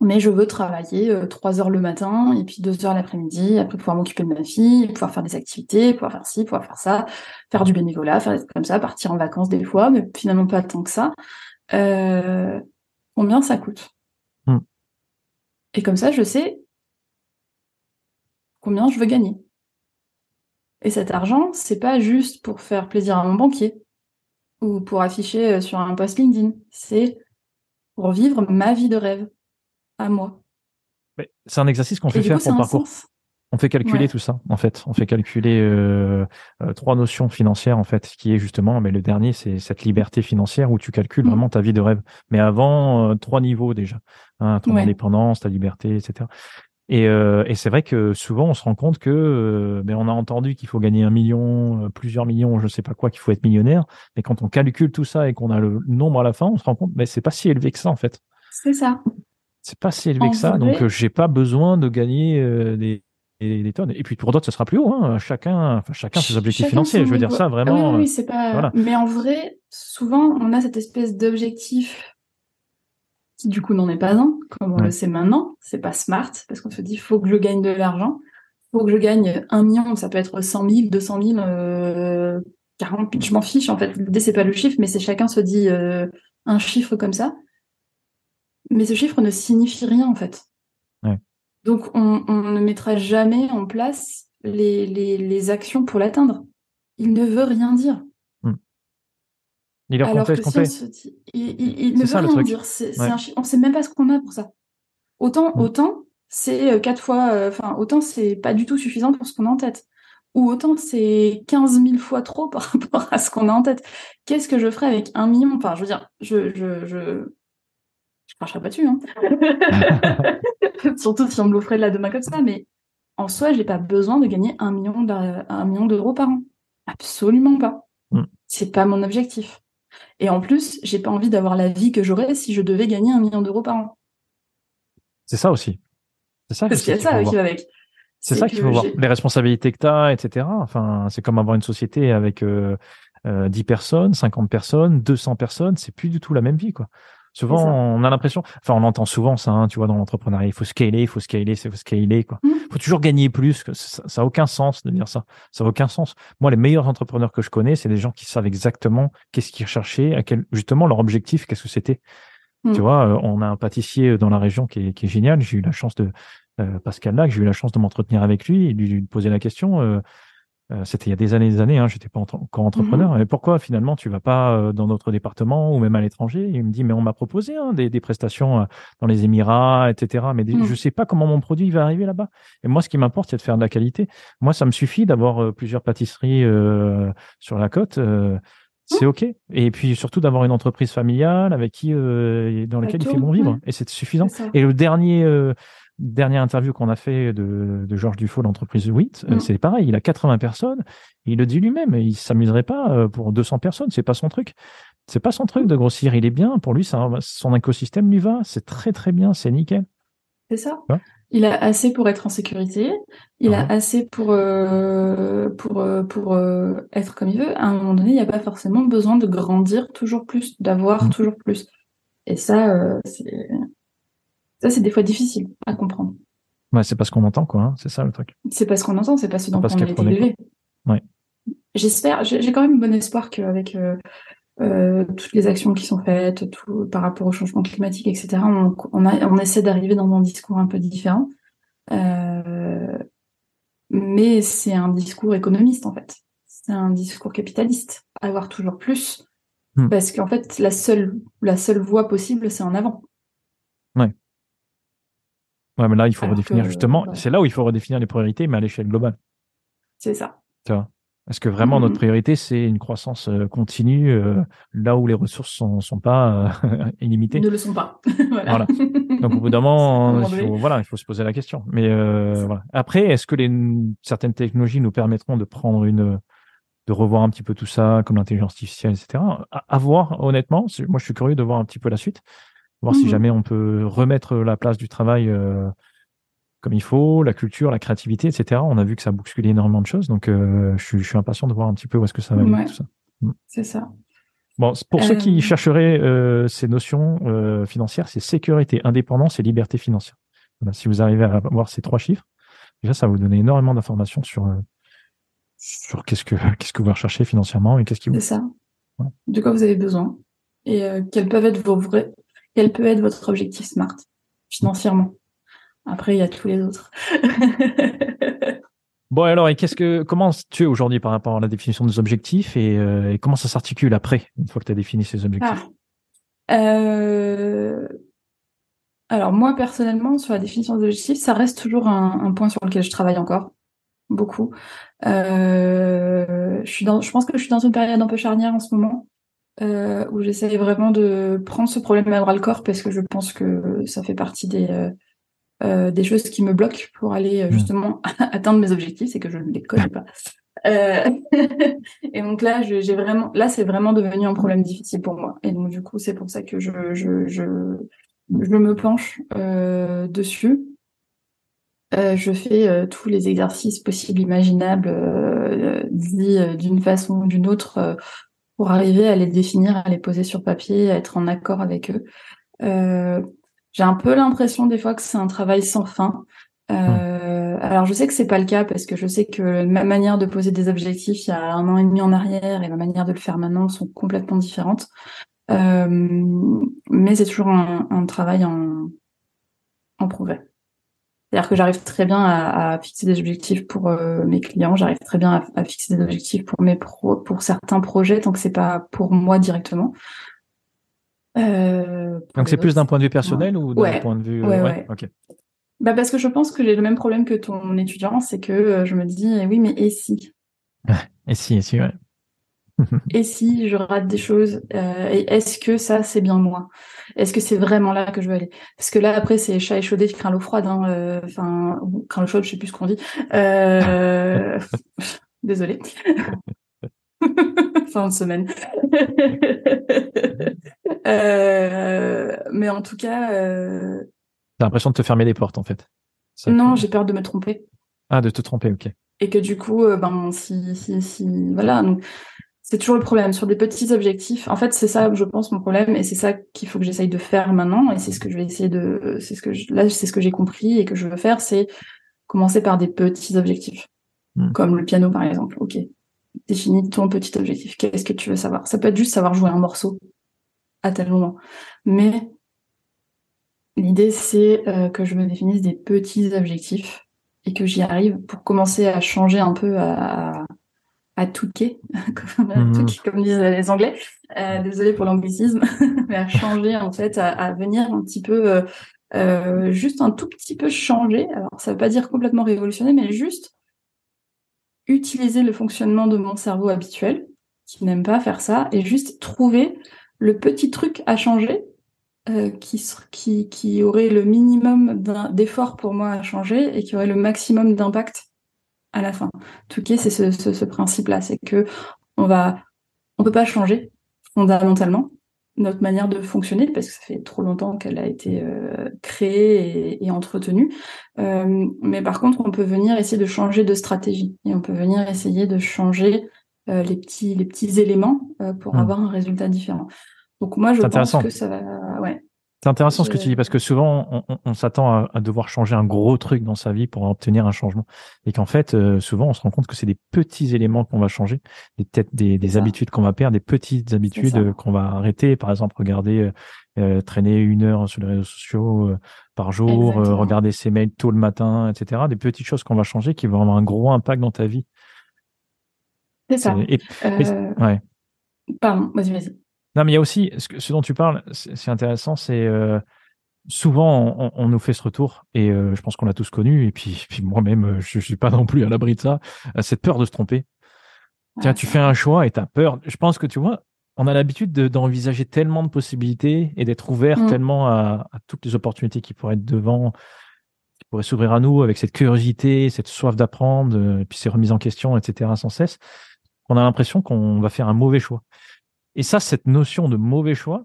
mais je veux travailler trois heures le matin et puis deux heures l'après-midi, après pouvoir m'occuper de ma fille, pouvoir faire des activités, pouvoir faire ci, pouvoir faire ça, faire du bénévolat, faire des trucs comme ça, partir en vacances des fois, mais finalement pas tant que ça. combien ça coûte? Hmm. Et comme ça, je sais combien je veux gagner. Et cet argent, c'est pas juste pour faire plaisir à mon banquier ou pour afficher euh, sur un post LinkedIn. C'est pour vivre ma vie de rêve à moi. C'est un exercice qu'on fait faire pour parcours. On fait calculer tout ça, en fait. On fait calculer euh, euh, trois notions financières, en fait, qui est justement, mais le dernier, c'est cette liberté financière où tu calcules mm. vraiment ta vie de rêve. Mais avant, trois niveaux déjà. Hein, ton indépendance, ta liberté, etc. Et, euh, et c'est vrai que souvent on se rend compte que euh, ben on a entendu qu'il faut gagner un million, euh, plusieurs millions, je sais pas quoi, qu'il faut être millionnaire. Mais quand on calcule tout ça et qu'on a le nombre à la fin, on se rend compte, mais c'est pas si élevé que ça en fait. C'est ça. C'est pas si élevé que ça. Donc j'ai pas besoin de gagner des, des, tonnes. Et puis pour d'autres, ce sera plus haut. Hein. Chacun, enfin, chacun ses objectifs financiers. Je veux dire ça vraiment. oui, oui c'est pas. Mais en vrai, souvent on a cette espèce d'objectif qui du coup n'en est pas un, comme on le sait maintenant. C'est pas smart, parce qu'on se dit, faut que je gagne de l'argent, faut que je gagne un million, ça peut être 100 000, 200 000, euh, 40 je m'en fiche, en fait. L'idée, c'est pas le chiffre, mais c'est chacun se dit euh, un chiffre comme ça. Mais ce chiffre ne signifie rien, en fait. Donc, on, ne mettra jamais en place les, les, les actions pour l'atteindre. Il ne veut rien dire. Il est en contexte complet. il, ne veut rien dire. On sait même pas ce qu'on a pour ça. Autant, autant, c'est euh, quatre fois, euh, enfin, autant c'est pas du tout suffisant pour ce qu'on a en tête. Ou autant c'est 15 000 fois trop par rapport à ce qu'on a en tête. Qu'est-ce que je ferais avec un million? Enfin, je veux dire, je, je, je, je cracherai pas dessus, hein. Surtout si on me l'offrait de la demain comme ça, mais en soi, j'ai pas besoin de gagner un million d'euros par an. Absolument pas. Mm. C'est pas mon objectif. Et en plus, j'ai pas envie d'avoir la vie que j'aurais si je devais gagner un million d'euros par an. C'est ça aussi. C'est ça. Parce qu'il y a ça qui va avec. C'est ça qu'il faut voir. Les responsabilités que tu as, etc. Enfin, c'est comme avoir une société avec euh, 10 euh, personnes, 50 personnes, 200 personnes. C'est plus du tout la même vie, quoi. Souvent, on a l'impression, enfin, on entend souvent ça, hein, tu vois, dans l'entrepreneuriat, il faut scaler, il faut scaler, il faut scaler, quoi. Il mmh. faut toujours gagner plus. Que ça, ça a aucun sens de dire ça. Ça n'a aucun sens. Moi, les meilleurs entrepreneurs que je connais, c'est des gens qui savent exactement qu'est-ce qu'ils recherchaient, à quel, justement, leur objectif, qu'est-ce que c'était. Tu mmh. vois, euh, on a un pâtissier dans la région qui est, qui est génial. J'ai eu la chance de, euh, Pascal Lac, j'ai eu la chance de m'entretenir avec lui et lui, lui poser la question. Euh, euh, c'était il y a des années, des années. Hein, J'étais pas encore entrepreneur. Et mhm. pourquoi finalement tu vas pas euh, dans notre département ou même à l'étranger? Il me dit mais on m'a proposé hein, des, des, prestations euh, dans les Émirats, etc. Mais je mhm. je sais pas comment mon produit va arriver là-bas. Et moi, ce qui m'importe, c'est de faire de la qualité. Moi, ça me suffit d'avoir plusieurs pâtisseries sur la côte. c'est ok. Et puis surtout d'avoir une entreprise familiale avec qui, dans laquelle il fait bon vivre. Et c'est suffisant. Et le dernier dernière interview qu'on a fait de, de Georges Dufault, l'entreprise WIT, euh, mm. c'est pareil, il a 80 personnes, il le dit lui-même, il s'amuserait pas euh, pour 200 personnes, c'est pas son truc. C'est pas son truc de grossir, il est bien, pour lui, ça, son écosystème lui va, c'est très très bien, c'est nickel. C'est ça. Il a assez pour être en sécurité, il a assez pour euh, pour pour être comme il veut. À un moment donné, il n'y a pas forcément besoin de grandir toujours plus, d'avoir mm. toujours plus. Et ça, c'est ça, c'est des fois difficile à comprendre. Ouais, c'est parce qu'on entend, quoi. Hein. C'est ça le truc. C'est parce qu'on entend, c'est pas ce dont on a été élevé. Ouais. j'espère, j'ai quand même bon espoir qu'avec euh, toutes les actions qui sont faites, tout par rapport au changement climatique, etc. On, on, a, on essaie d'arriver dans un discours un peu différent, euh, mais c'est un discours économiste en fait. C'est un discours capitaliste, avoir toujours plus, hmm. parce qu'en fait la seule la seule voie possible c'est en avant. Ouais. Ouais, mais là il faut redéfinir justement. C'est là où il faut redéfinir les priorités, mais à l'échelle globale. C'est ça. Tu vois? Est-ce que vraiment notre mmh. priorité, c'est une croissance euh, continue euh, là où les ressources sont, sont pas euh, illimitées? Ne le sont pas. voilà. Donc au bout d'un moment, il faut, voilà, il faut se poser la question. Mais voilà. après, est-ce que les, certaines technologies nous permettront de prendre une, de revoir un petit peu tout ça, comme l'intelligence artificielle, etc. À, voir, honnêtement. Moi, je suis curieux de voir un petit peu la suite, voir si mmh. jamais on peut remettre la place du travail comme il faut, la culture, la créativité, etc. On a vu que ça bouscule énormément de choses, donc euh, je, suis, impatient de voir un petit peu où est-ce que ça va aller. tout ça. Mm. C'est ça. Bon, pour ceux qui euh. chercheraient euh, ces notions financières, c'est sécurité, indépendance et liberté financière. si vous arrivez à avoir ces trois chiffres, déjà ça va vous donner énormément d'informations sur sur qu'est-ce que qu'est-ce que vous recherchez financièrement et qu'est-ce qui vous. C'est ça. De quoi vous avez besoin et quels peuvent être vos vrais, quel peut être votre objectif smart financièrement? Après, il y a tous les autres. bon, alors, et qu'est-ce que, comment tu es aujourd'hui par rapport à la définition des objectifs euh, et, comment ça s'articule après, une fois que tu as défini ces objectifs? Ah. euh, Alors, moi, personnellement, sur la définition des objectifs, ça reste toujours un, point sur lequel je travaille encore beaucoup. Euh, je, suis dans, je pense que je suis dans une période un peu charnière en ce moment. Où j'essaie vraiment de prendre ce problème à bras le corps parce que je pense que ça fait partie des, euh, des choses qui me bloquent pour aller euh, hmm. justement atteindre mes objectifs, c'est que je ne les connais pas. Euh, et donc là, j'ai vraiment, là, c'est vraiment devenu un problème difficile pour moi. Et donc du coup, c'est pour ça que je je je, je me penche euh, dessus. Euh, je fais tous les exercices possibles, imaginables, dits d'une façon ou d'une autre, pour arriver à les définir, à les poser sur papier, à être en accord avec eux. J'ai un peu l'impression des fois que c'est un travail sans fin. Euh, alors je sais que c'est pas le cas parce que je sais que ma manière de poser des objectifs il y a un an et demi en arrière et ma manière de le faire maintenant sont complètement différentes. Euh, mais c'est toujours un, travail en, en progrès. C'est-à-dire que j'arrive très bien à, fixer des objectifs pour euh, mes clients, j'arrive très bien à, fixer des objectifs pour mes pro, pour certains projets tant que c'est pas pour moi directement. Euh, Donc c'est plus d'un point de vue personnel ou d'un point de vue ouais, ouais. Bah parce que je pense que j'ai le même problème que ton étudiant, c'est que euh, je me dis eh oui mais et si? Et si et si ouais. et si je rate des choses euh, Est-ce que ça c'est bien moi? Est-ce que c'est vraiment là que je veux aller? Parce que là après c'est chat échaudé qui craint l'eau froide. Hein, enfin craint l'eau chaude, je sais plus ce qu'on dit. Euh... Désolée. fin de semaine. Euh, mais en tout cas. Euh... T'as l'impression de te fermer les portes en fait. non, j'ai peur de me tromper. Ah, de te tromper, ok. Et que du coup, euh, ben si si si voilà donc c'est toujours le problème sur des petits objectifs. En fait, c'est ça, je pense, mon problème, et c'est ça qu'il faut que j'essaye de faire maintenant, et c'est ce que je vais essayer de, c'est ce que je... là, c'est ce que j'ai compris et que je veux faire, c'est commencer par des petits objectifs, hmm. comme le piano par exemple. Ok, définis ton petit objectif. Qu'est-ce que tu veux savoir? Ça peut être juste savoir jouer un morceau à tel moment. Mais l'idée, c'est euh, que je me définisse des petits objectifs et que j'y arrive pour commencer à changer un peu à, à touquer, comme, mhm. comme disent les Anglais. Euh, désolé pour l'anglicisme, mais à changer en fait, à, venir un petit peu, euh, euh, juste un tout petit peu changer. Alors ça veut pas dire complètement révolutionner, mais juste utiliser le fonctionnement de mon cerveau habituel, qui n'aime pas faire ça, et juste trouver le petit truc à changer euh, qui, qui, qui aurait le minimum d'effort pour moi à changer et qui aurait le maximum d'impact à la fin. Tout cas, c'est ce, ce, ce principe-là, c'est que on va, on peut pas changer fondamentalement, notre manière de fonctionner parce que ça fait trop longtemps qu'elle a été euh, créée et, entretenue. Euh, mais par contre, on peut venir essayer de changer de stratégie et on peut venir essayer de changer euh, les petits les petits éléments pour hmm. avoir un résultat différent. Donc moi, je pense que ça va. Ouais. C'est intéressant ce que tu dis parce que souvent on, s'attend à, devoir changer un gros truc dans sa vie pour obtenir un changement et qu'en fait euh, souvent on se rend compte que c'est des petits éléments qu'on va changer, des têtes, des, habitudes qu'on va perdre, des petites habitudes qu'on va arrêter. Par exemple, regarder euh, euh, traîner une heure sur les réseaux sociaux par jour, regarder ses mails tôt le matin, etc. Des petites choses qu'on va changer qui vont avoir un gros impact dans ta vie. C'est ça. ouais. Pardon, vas-y, vas-y. Non, mais il y a aussi ce, dont tu parles, c'est intéressant, c'est euh, souvent on, nous fait ce retour et euh, je pense qu'on l'a tous connu et puis, puis moi-même euh, je, suis pas non plus à l'abri de ça, cette peur de se tromper. Tiens, tu fais un choix et tu as peur. Je pense que tu vois, on a l'habitude d'envisager tellement de possibilités et d'être ouvert mmh. tellement à, toutes les opportunités qui pourraient être devant, qui pourraient s'ouvrir à nous avec cette curiosité, cette soif d'apprendre, puis ces remises en question, etc. sans cesse. On a l'impression qu'on va faire un mauvais choix. Et ça, cette notion de mauvais choix,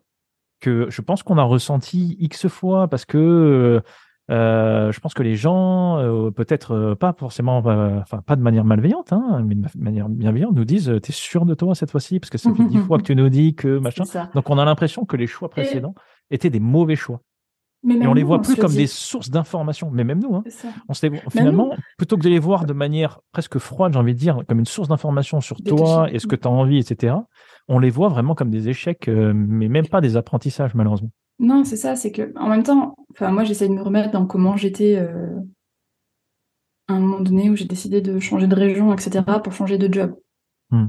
que je pense qu'on a ressenti X fois parce que euh, je pense que les gens, euh, peut-être euh, pas forcément, enfin pas de manière malveillante, hein, mais de manière bienveillante, nous disent T'es sûr de toi cette fois-ci? Parce que ça fait dix fois que tu nous dis que machin. Donc on a l'impression que les choix précédents étaient des mauvais choix. Mais et on les voit plus comme des sources d'information. Mais même nous, hein, on finalement, plutôt que de les voir de manière presque froide, j'ai envie de dire, comme une source d'information sur toi et ce que tu as envie, etc., on les voit vraiment comme des échecs, euh, mais même pas des apprentissages, malheureusement. Non, c'est ça, c'est que en même temps, enfin moi j'essaie de me remettre dans comment j'étais euh, à un moment donné où j'ai décidé de changer de région, etc., pour changer de job. Hmm.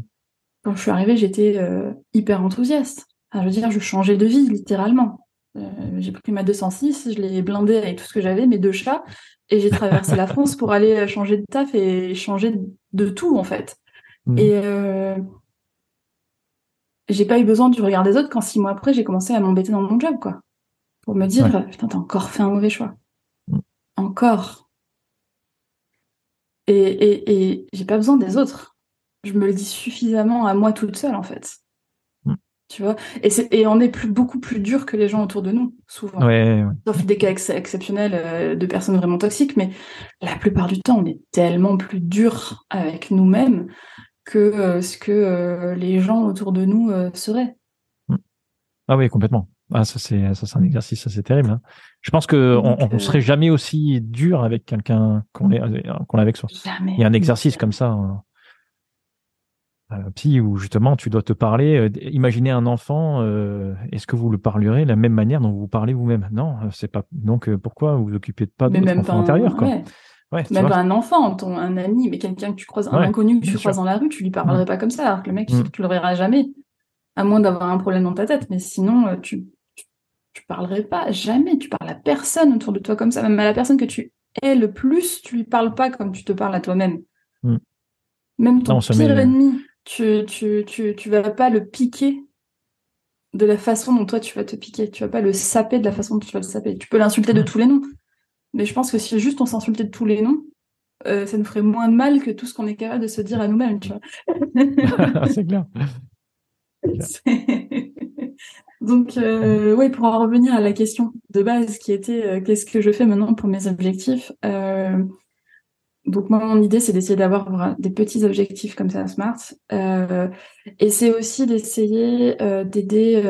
Quand je suis arrivée, j'étais euh, hyper enthousiaste. je veux dire, je changeais de vie, littéralement. j'ai pris ma 206, je l'ai blindée avec tout ce que j'avais, mes deux chats, et j'ai traversé la France pour aller changer de taf et changer de tout, en fait. Hmm. Et j'ai pas eu besoin du regard des autres quand six mois après j'ai commencé à m'embêter dans mon job quoi. Pour me dire putain t'as encore fait un mauvais choix. Mm. encore. Et, et, et j'ai pas besoin des autres. Je me le dis suffisamment à moi toute seule en fait. Mm. tu vois? Et, et on est plus, beaucoup plus dur que les gens autour de nous souvent. Ouais, sauf des cas exceptionnels euh, de personnes vraiment toxiques mais la plupart du temps on est tellement plus dur avec nous-mêmes que euh, ce que euh, les gens autour de nous euh, seraient. Mm. Ah oui, complètement. Ah, ça c'est ça c'est un exercice ça c'est terrible. Hein. Je pense que on, serait jamais aussi dur avec quelqu'un qu'on est qu'on avec soi. Il y a un exercice comme ça. Hein. psy où justement tu dois te parler. imaginez un enfant. Est-ce que vous le parlerez de la même manière dont vous vous parlez vous-même? Non, c'est pas. Donc pourquoi vous vous occupez pas de votre enfant intérieur quoi? Même pas un enfant, ton, un ami, mais quelqu'un que tu croises, un inconnu que tu croises dans la rue, tu lui parlerais mm. pas comme ça, alors que le mec, tu, mm. le verras jamais, à moins d'avoir un problème dans ta tête. Mais sinon, euh, tu, tu, parlerais pas, jamais. Tu parles à personne autour de toi comme ça, même à la personne que tu es le plus, tu lui parles pas comme tu te parles à toi-même. Mm. Même ton pire ennemi, tu, tu, tu, tu vas pas le piquer de la façon dont toi tu vas te piquer. Tu vas pas le saper de la façon dont tu vas le saper. Tu peux l'insulter de tous les noms. Mais je pense que si juste on s'insultait de tous les noms, euh, ça nous ferait moins de mal que tout ce qu'on est capable de se dire à nous-mêmes, tu vois. c'est clair. Donc, euh, oui, pour en revenir à la question de base qui était euh, qu'est-ce que je fais maintenant pour mes objectifs Donc, moi, mon idée, c'est d'essayer d'avoir des petits objectifs comme ça Smart. et c'est aussi d'essayer d'aider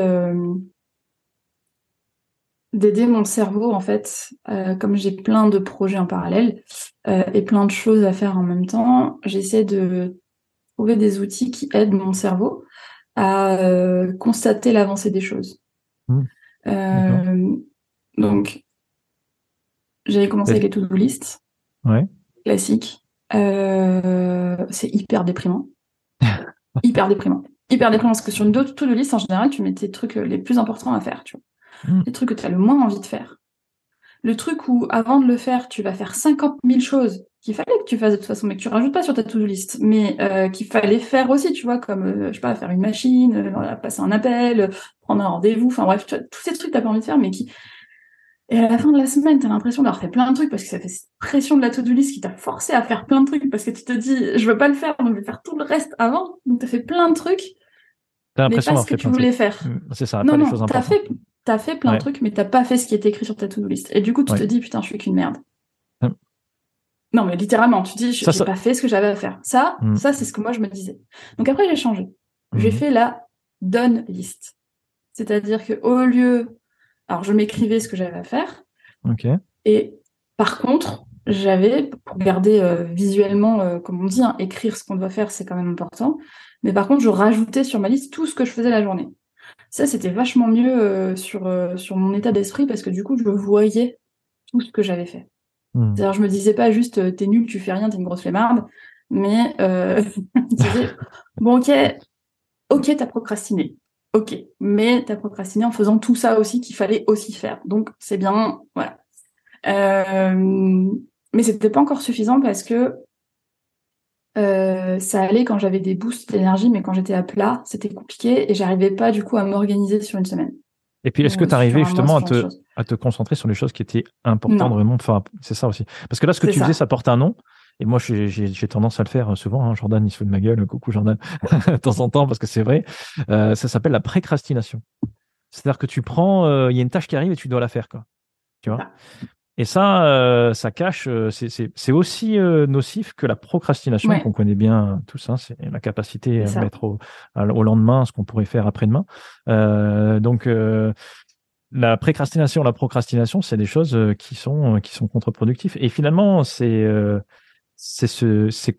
d'aider mon cerveau en fait, euh, comme j'ai plein de projets en parallèle euh, et plein de choses à faire en même temps, j'essaie de trouver des outils qui aident mon cerveau à euh, constater l'avancée des choses. Mmh. donc, j'avais commencé avec les to-do list, ouais. classique. c'est hyper déprimant, hyper déprimant, hyper déprimant parce que sur une to-do list en général, tu mets tes trucs les plus importants à faire, tu vois. Mm. Les trucs que tu as le moins envie de faire. Le truc où, avant de le faire, tu vas faire 50 000 choses qu'il fallait que tu fasses de toute façon, mais que tu rajoutes pas sur ta to-do list, mais euh, qu'il fallait faire aussi, tu vois, comme, euh, je sais pas, faire une machine, euh, passer un appel, prendre un rendez-vous, enfin bref, tous ces trucs que t'as pas envie de faire, mais qui... Et à la fin de la semaine, t'as l'impression d'avoir fait plein de trucs parce que ça fait cette pression de la to-do list qui t'a forcé à faire plein de trucs parce que tu te dis, je veux pas le faire, donc je vais faire tout le reste avant. Donc t'as fait plein de trucs. T'as l'impression d'avoir fait que tu voulais faire. Mm, c'est ça, non, pas non, les choses importantes. Fait, t'as fait plein de trucs, mais t'as pas fait ce qui était écrit sur ta to-do list. Et du coup, tu te dis, putain, je suis qu'une merde. Hum. Non, mais littéralement, tu dis, je n'ai pas fait ce que j'avais à faire. Ça, hum. ça, c'est ce que moi, je me disais. Donc après, j'ai changé. J'ai hum. fait la done list. C'est-à-dire que au lieu Alors, je m'écrivais ce que j'avais à faire. Ok. Et par contre, j'avais, pour garder euh, visuellement, euh, comme on dit, hein, écrire ce qu'on doit faire, c'est quand même important. Mais par contre, je rajoutais sur ma liste tout ce que je faisais la journée. Ça, c'était vachement mieux euh, sur, sur mon état d'esprit parce que du coup, je voyais tout ce que j'avais fait. Hmm. C'est-à-dire, je me disais pas juste, t'es nul, tu fais rien, t'es une grosse flemmarde. Mais, euh, disais, bon, ok, ok, t'as procrastiné. Ok, mais t'as procrastiné en faisant tout ça aussi qu'il fallait aussi faire. Donc, c'est bien, voilà. Euh, mais c'était pas encore suffisant parce que euh, ça allait quand j'avais des boosts d'énergie, mais quand j'étais à plat, c'était compliqué et j'arrivais pas du coup à m'organiser sur une semaine. Et puis, est-ce que tu arrivais justement à te, à te concentrer sur les choses qui étaient importantes vraiment? Enfin, c'est ça aussi. Parce que là, ce que tu faisais, ça porte un nom. Et moi, j'ai tendance à le faire souvent. Hein. Jordan, il se fout de ma gueule. Coucou Jordan, de temps en temps, parce que c'est vrai. Euh, ça s'appelle la précrastination. C'est-à-dire que tu prends, euh, il y a une tâche qui arrive et tu dois la faire, quoi. Tu vois? Ah. Et ça, euh, ça cache, euh, c'est aussi euh, nocif que la procrastination qu'on connaît bien tous. Hein, c'est la capacité à mettre au, au lendemain ce qu'on pourrait faire après-demain. donc, la précrastination, la procrastination, c'est des choses qui sont qui sont contre-productives. Et finalement, c'est c'est ce, c'est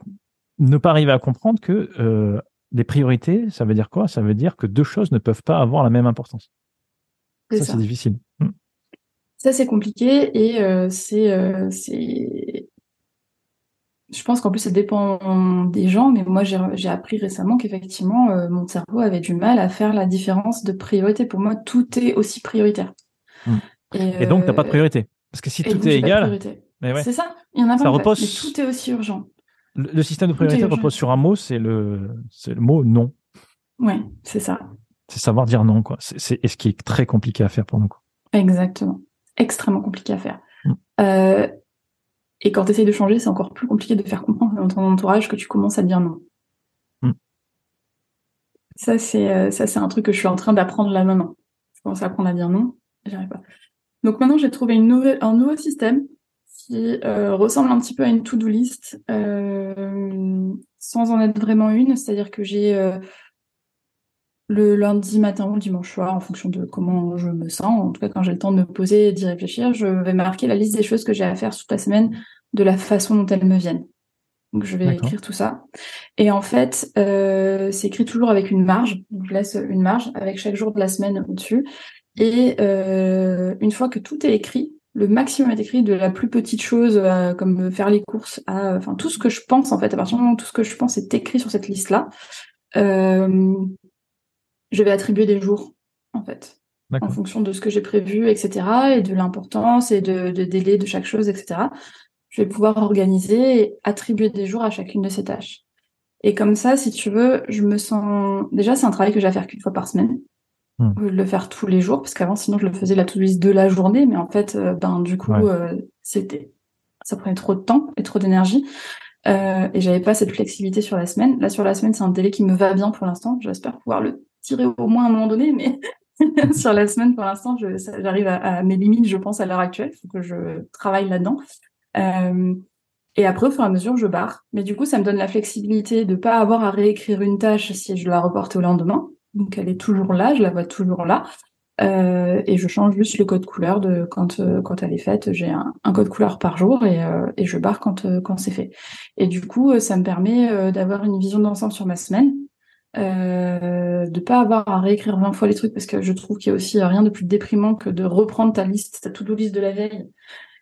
ne pas arriver à comprendre que les priorités, ça veut dire quoi? Ça veut dire que deux choses ne peuvent pas avoir la même importance. Ça, c'est difficile. Ça, c'est compliqué et euh, c'est, euh, c'est. Je pense qu'en plus, ça dépend des gens, mais moi, j'ai appris récemment qu'effectivement, euh, mon cerveau avait du mal à faire la différence de priorité. Pour moi, tout est aussi prioritaire. Hmm. Et, donc, t'as pas de priorité. Parce que si tout est égal. C'est ça, il y en a pas. Repose... mais tout est aussi urgent. Le, système de priorité repose sur un mot, c'est le, c'est le mot non. Ouais, c'est ça. C'est savoir dire non, quoi. C'est, et ce qui est très compliqué à faire pour nous. Quoi. Exactement extrêmement compliqué à faire. Mm. Euh, et quand tu essayes de changer, c'est encore plus compliqué de faire comprendre dans ton entourage que tu commences à dire non. Mm. Ça, c'est euh, ça, c'est un truc que je suis en train d'apprendre là maintenant. Je commence à apprendre à dire non, j'arrive pas. Donc maintenant, j'ai trouvé une nouvelle, un nouveau système qui euh, ressemble un petit peu à une to-do list, sans en être vraiment une. C'est-à-dire que j'ai le lundi matin ou le dimanche soir, en fonction de comment je me sens. En tout cas, quand j'ai le temps de me poser et d'y réfléchir, je vais marquer la liste des choses que j'ai à faire toute la semaine de la façon dont elles me viennent. Donc, je vais écrire tout ça. Et en fait, euh, c'est écrit toujours avec une marge. Donc, je laisse une marge avec chaque jour de la semaine au-dessus. Et euh, une fois que tout est écrit, le maximum est écrit de la plus petite chose, euh, comme faire les courses, à, enfin tout ce que je pense en fait. À partir du moment où tout ce que je pense est écrit sur cette liste-là, euh, je vais attribuer des jours, en fait, en fonction de ce que j'ai prévu, etc., et de l'importance et de, de, délai de chaque chose, etc. Je vais pouvoir organiser et attribuer des jours à chacune de ces tâches. Et comme ça, si tu veux, je me sens. Déjà, c'est un travail que j'ai à faire qu'une fois par semaine. Hmm. Le faire tous les jours, parce qu'avant, sinon, je le faisais la to de la journée, mais en fait, euh, ben, du coup, euh, c'était. Ça prenait trop de temps et trop d'énergie. Euh, et j'avais pas cette flexibilité sur la semaine. Là, sur la semaine, c'est un délai qui me va bien pour l'instant. J'espère pouvoir le tirer au moins à un moment donné, mais sur la semaine, pour l'instant, j'arrive à, mes limites, je pense, à l'heure actuelle. Il faut que je travaille là-dedans. Euh, et après, au fur et à mesure, je barre. Mais du coup, ça me donne la flexibilité de pas avoir à réécrire une tâche si je la reporte au lendemain. Donc, elle est toujours là, je la vois toujours là. Euh, et je change juste le code couleur de quand euh, quand elle est faite. J'ai un, code couleur par jour et, et je barre quand quand c'est fait. Et du coup, ça me permet d'avoir une vision d'ensemble sur ma semaine euh, de pas avoir à réécrire 20 fois les trucs parce que je trouve qu'il y a aussi rien de plus déprimant que de reprendre ta liste, ta to-do list de la veille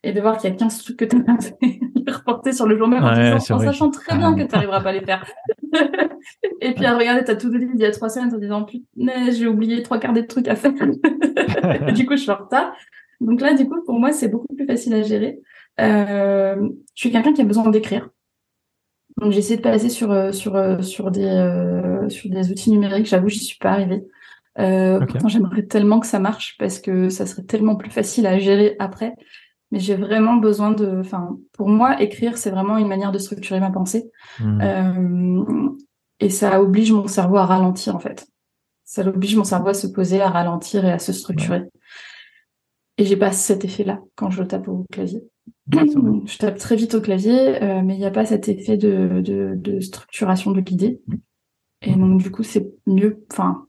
et de voir qu'il y a 15 trucs que tu as fait reporter sur le jour même en, sachant très bien que tu n'arriveras pas à les faire. et puis à regarder ta to-do list il y a trois semaines en disant putain j'ai oublié trois quarts des trucs à faire. du coup je suis en retard. Donc là du coup pour moi c'est beaucoup plus facile à gérer. Euh, je suis quelqu'un qui a besoin d'écrire. Donc j'ai essayé de passer sur euh, sur euh, sur des euh, sur des outils numériques. J'avoue, j'y suis pas arrivée. Pourtant, j'aimerais tellement que ça marche parce que ça serait tellement plus facile à gérer après. Mais j'ai vraiment besoin de. Enfin, pour moi, écrire, c'est vraiment une manière de structurer ma pensée. Mmh. et ça oblige mon cerveau à ralentir en fait. Ça oblige mon cerveau à se poser, à ralentir et à se structurer. Et j'ai pas cet effet-là quand je tape au clavier. je tape très vite au clavier, euh, mais il n'y a pas cet effet de, de, de structuration de l'idée. Et donc, du coup, c'est mieux. Enfin,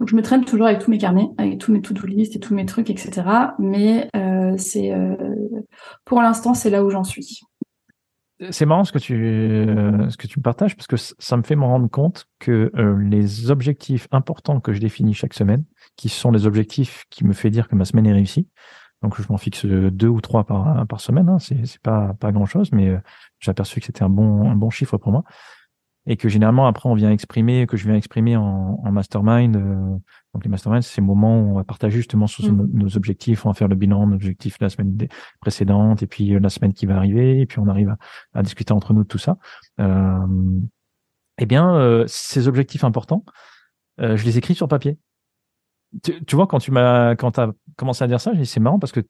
Donc je me traîne toujours avec tous mes carnets, avec tous mes to-do list et tous mes trucs, etc. Mais euh, c'est euh, pour l'instant c'est là où j'en suis. C'est marrant ce que tu ce que tu me partages parce que ça me fait me rendre compte que les objectifs importants que je définis chaque semaine, qui sont les objectifs qui me fait dire que ma semaine est réussie. Donc je m'en fixe deux ou trois par par semaine, hein, c'est pas pas grand chose, mais j'ai aperçu que c'était un bon un bon chiffre pour moi et que généralement après on vient exprimer, que je viens exprimer en, en mastermind. Euh, donc les masterminds, c'est ces moments où on va partager justement sur mm. nos, objectifs, on va faire le bilan, nos objectifs la semaine précédente et puis euh, la semaine qui va arriver, et puis on arrive à, discuter entre nous de tout ça. Euh, eh bien, euh, ces objectifs importants, euh, je les écris sur papier. Tu, tu vois, quand tu m'as, quand as commencé à dire ça, j'ai dit c'est marrant parce que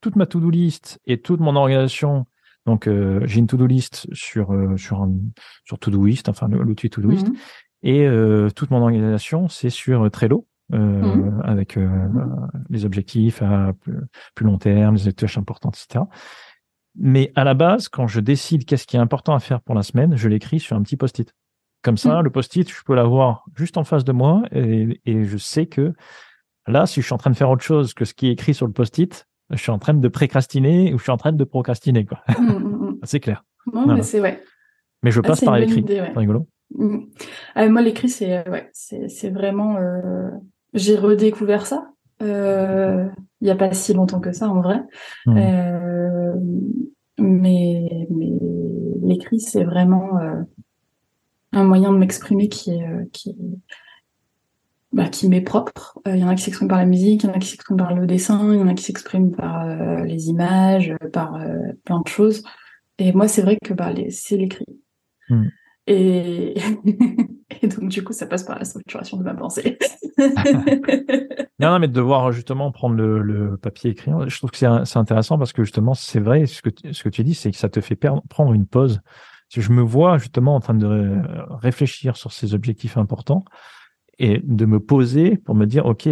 toute ma to-do list et toute mon organisation donc, euh, j'ai une to-do list sur euh, sur un, sur Todoist, enfin l'outil Todoist, mhm. et euh, toute mon organisation c'est sur Trello. Mhm. avec les objectifs à plus, long terme, les tâches importantes, etc. Mais à la base, quand je décide qu'est-ce qui est important à faire pour la semaine, je l'écris sur un petit post-it. Comme ça, mhm. le post-it, je peux l'avoir juste en face de moi et, et, je sais que là, si je suis en train de faire autre chose que ce qui est écrit sur le post-it, je suis en train de précrastiner ou je suis en train de procrastiner. quoi. Mm, mm, mm. c'est clair. mais c'est ouais. Mais je ah, passe par l'écrit. C'est rigolo. Ah, moi, l'écrit, c'est euh, ouais, c'est vraiment. Euh... J'ai redécouvert ça. Euh... Il n'y a pas si longtemps que ça, en vrai. Euh... Mais, mais l'écrit, c'est vraiment euh, un moyen de m'exprimer qui est, qui est bah, qui m'est propre. Il euh, y en a qui s'expriment par la musique, il y en a qui s'expriment par le dessin, il y en a qui s'expriment par euh, les images, euh, par plein de choses. Et moi, c'est vrai que bah, c'est l'écrit. Hmm. Et... et donc, du coup, ça passe par la structuration de ma pensée. non, non, mais de devoir justement prendre le, le papier écrit, je trouve que c'est intéressant parce que justement, c'est vrai, ce que, ce que tu dis, c'est que ça te fait perdre, prendre une pause. Je me vois justement en train de réfléchir sur ces objectifs importants, et de me poser pour me dire, OK,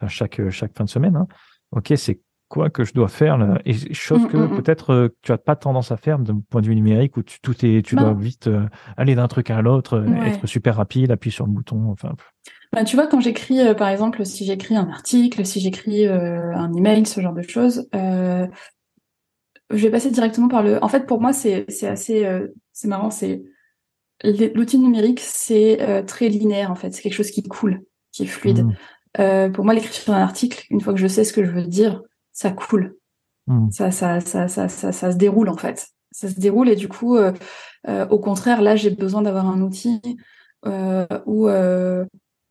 à chaque, chaque fin de semaine, hein, OK, c'est quoi que je dois faire là? Et chose mm, que mm, mm. peut-être euh, tu as pas tendance à faire d'un point de vue numérique où tu, tout est, tu dois bah. vite euh, aller d'un truc à l'autre, euh, être super rapide, appuyer sur le bouton. Enfin. Bah, tu vois, quand j'écris, par exemple, si j'écris un article, si j'écris un email, ce genre de choses, je vais passer directement par le. En fait, pour moi, c'est assez, c'est marrant, c'est L'outil numérique, c'est euh, très linéaire en fait. C'est quelque chose qui coule, qui est fluide. Mmh. Euh, pour moi, l'écriture d'un article, une fois que je sais ce que je veux dire, ça coule. Mmh. Ça, ça, ça, ça, ça, ça, se déroule en fait. Ça se déroule et du coup, euh, au contraire, là, j'ai besoin d'avoir un outil où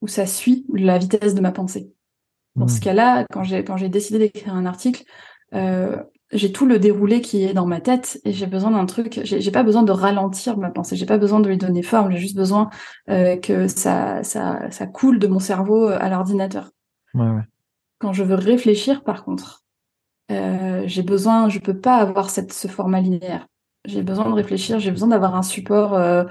où ça suit la vitesse de ma pensée. Dans ce mmh. cas-là, quand j'ai quand j'ai décidé d'écrire un article, j'ai tout le déroulé qui est dans ma tête et j'ai besoin d'un truc. J'ai pas besoin de ralentir ma pensée. J'ai pas besoin de lui donner forme. J'ai juste besoin euh, que ça, ça, ça coule de mon cerveau à l'ordinateur. Ouais, ouais. Quand je veux réfléchir, par contre, euh, j'ai besoin. Je peux pas avoir cette ce format linéaire. J'ai besoin de réfléchir. J'ai besoin d'avoir un support. Euh,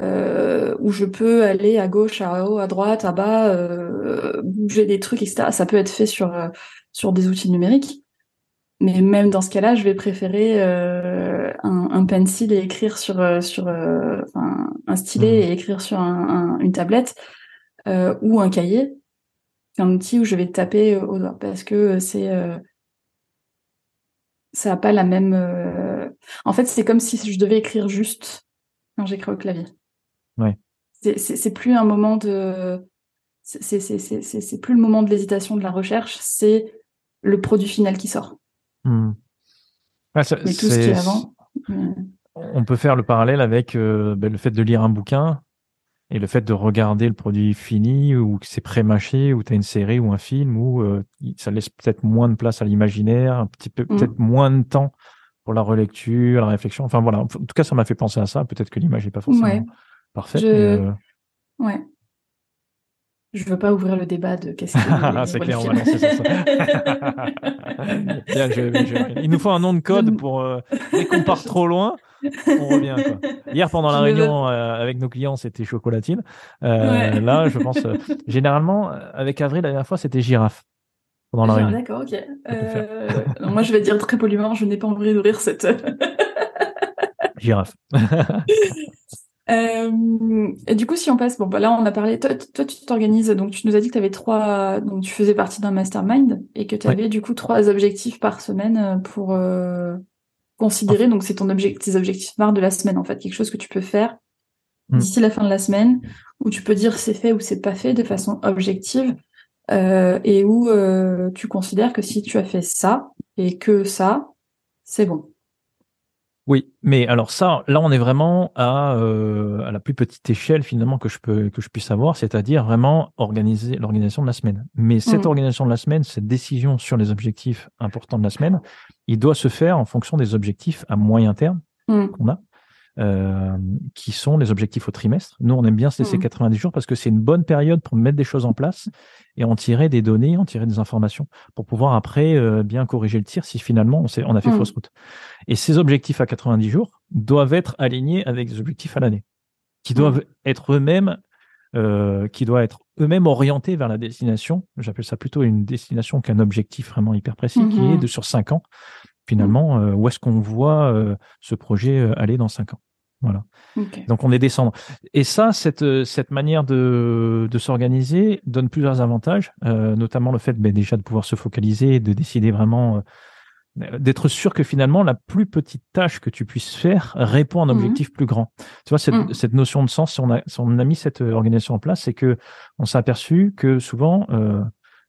euh, où je peux aller à gauche, à haut, à droite, à bas, euh, bouger des trucs, etc. Ça peut être fait sur euh, sur des outils numériques. Mais même dans ce cas-là, je vais préférer euh, un, un, pencil et écrire sur euh, sur euh, un stylet mmh. et écrire sur un, une tablette euh, ou un cahier un outil où je vais taper au doigt parce que c'est ça a pas la même. En fait, c'est comme si je devais écrire juste quand j'écris au clavier. Ouais. C'est plus un moment de c'est plus le moment de l'hésitation de la recherche, c'est le produit final qui sort. Hmm. Mais tout ce qui est avant. On peut faire le parallèle avec euh, ben, le fait de lire un bouquin et le fait de regarder le produit fini ou que c'est pré-mâché ou tu as une série ou un film où euh, ça laisse peut-être moins de place à l'imaginaire, un petit peu hmm. peut-être moins de temps pour la relecture, la réflexion. Enfin voilà, en tout cas ça m'a fait penser à ça. Peut-être que l'image n'est pas forcément parfaite. Mais, euh, Ouais. Je veux pas ouvrir le débat de qu'est-ce que c'est clair, on va lancer ça. Il nous faut un nom de code pour euh, dès qu'on part trop loin, on revient. Quoi. Hier pendant la réunion euh, avec nos clients, c'était chocolatine. Euh, Là, je pense euh, généralement avec Avril la dernière fois, c'était girafe. Pendant la réunion. D'accord, ok. moi, je vais dire très poliment, je n'ai pas envie d'ouvrir cette girafe. Euh, et du coup, si on passe, bon, bah là, on a parlé. Toi, toi tu t'organises. Donc, tu nous as dit que tu avais trois. Donc, tu faisais partie d'un mastermind et que tu avais du coup trois objectifs par semaine euh, pour euh, considérer. Donc, c'est ton objectif, tes objectifs phares de la semaine en fait, quelque chose que tu peux faire hmm. d'ici la fin de la semaine, où tu peux dire c'est fait ou c'est pas fait de façon objective, euh, et où euh, tu considères que si tu as fait ça et que ça, c'est bon. Oui, mais alors ça, là, on est vraiment à, euh, à la plus petite échelle finalement que je peux que je puisse avoir, c'est-à-dire vraiment organiser l'organisation de la semaine. Mais cette mmh. organisation de la semaine, cette décision sur les objectifs importants de la semaine, il doit se faire en fonction des objectifs à moyen terme mmh. qu'on a. Euh, qui sont les objectifs au trimestre. Nous, on aime bien se laisser 90 mmh. jours parce que c'est une bonne période pour mettre des choses en place et en tirer des données, en tirer des informations pour pouvoir après euh, bien corriger le tir si finalement on, on a fait mmh. fausse route. Et ces objectifs à 90 jours doivent être alignés avec des objectifs à l'année, qui doivent mmh. être eux-mêmes euh, qui doivent être eux-mêmes orientés vers la destination. J'appelle ça plutôt une destination qu'un objectif vraiment hyper précis, qui est de sur cinq ans. Finalement, où est-ce qu'on voit ce projet aller dans cinq ans? Voilà. Donc on est descendre. Et ça, cette, euh, cette manière de, de s'organiser donne plusieurs avantages, euh, notamment le fait ben, déjà de pouvoir se focaliser, de décider vraiment, euh, d'être sûr que finalement la plus petite tâche que tu puisses faire répond à un mmh objectif plus grand. Tu vois, cette, mmh. cette, notion de sens, si on, a, si on a mis cette organisation en place, c'est que on s'est aperçu que souvent, euh,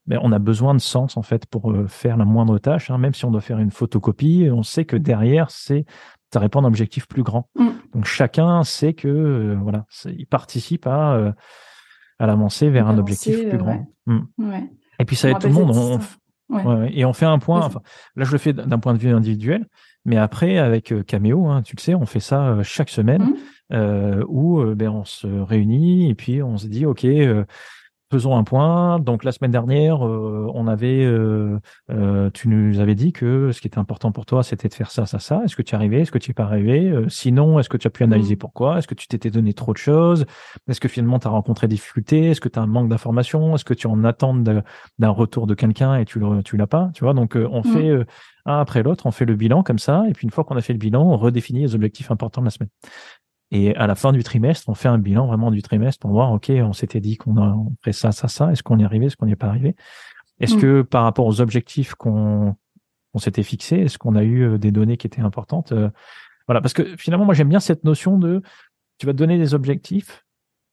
ben, on a besoin de sens en fait pour faire la moindre tâche, hein, même si on doit faire une photocopie, on sait que derrière c'est ça répond à un objectif plus grand. Mm. Donc chacun sait que euh, voilà, il participe à euh, à l'avancer vers un objectif plus grand. Mm. Et puis ça aide tout le monde. et on fait un point. Enfin, là, je le fais d'un point de vue individuel, mais après avec euh, Cameo, hein, tu le sais, on fait ça chaque semaine mm. où ben on se réunit et puis on se dit ok faisons un point. Donc la semaine dernière, euh, on avait, euh, euh, tu nous avais dit que ce qui était important pour toi, c'était de faire ça, ça, ça. Est-ce que tu es arrivé? Est-ce que tu es pas arrivé? Sinon, est-ce que tu as pu analyser mmh. pourquoi? Est-ce que tu t'étais donné trop de choses? Est-ce que finalement tu as rencontré des difficultés? Est-ce que tu as un manque d'informations? Est-ce que tu en attends d'un retour de quelqu'un et tu le, tu l'as pas? Tu vois? Donc on mmh. fait un après l'autre, on fait le bilan comme ça, et puis une fois qu'on a fait le bilan, on redéfinit les objectifs importants de la semaine. Et à la fin du trimestre, on fait un bilan vraiment du trimestre pour voir, OK, on s'était dit qu'on a fait ça, ça, ça. Est-ce qu'on y est arrivé? Est-ce qu'on n'y est pas arrivé? Est-ce mm. que par rapport aux objectifs qu'on on s'était fixés, est-ce qu'on a eu euh, des données qui étaient importantes? Euh, voilà, parce que finalement, moi, j'aime bien cette notion de tu vas te donner des objectifs,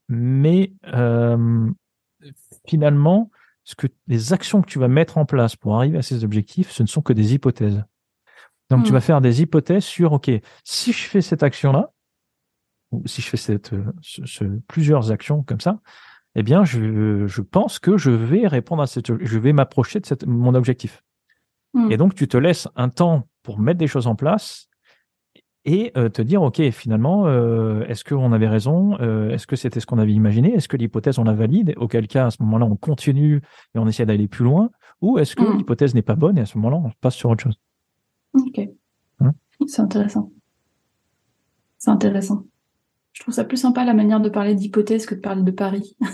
mais euh, finalement, ce que les actions que tu vas mettre en place pour arriver à ces objectifs, ce ne sont que des hypothèses. Donc, tu mm. vas faire des hypothèses sur, OK, si je fais cette action-là, si je fais cette, ce, plusieurs actions comme ça, eh bien, je, je, pense que je vais répondre à cette, je vais m'approcher de cette, mon objectif. Hmm. Et donc, tu te laisses un temps pour mettre des choses en place et euh, te dire, OK, finalement, euh, est-ce qu'on avait raison? Euh, Est-ce que c'était ce qu'on avait imaginé? Est-ce que l'hypothèse, on la valide? Auquel cas, à ce moment-là, on continue et on essaie d'aller plus loin Ou est-ce que hmm. l'hypothèse n'est pas bonne et à ce moment-là, on passe sur autre chose? Ok. Hein? C'est intéressant. C'est intéressant. Je trouve ça plus sympa la manière de parler d'hypothèse que de parler de Paris.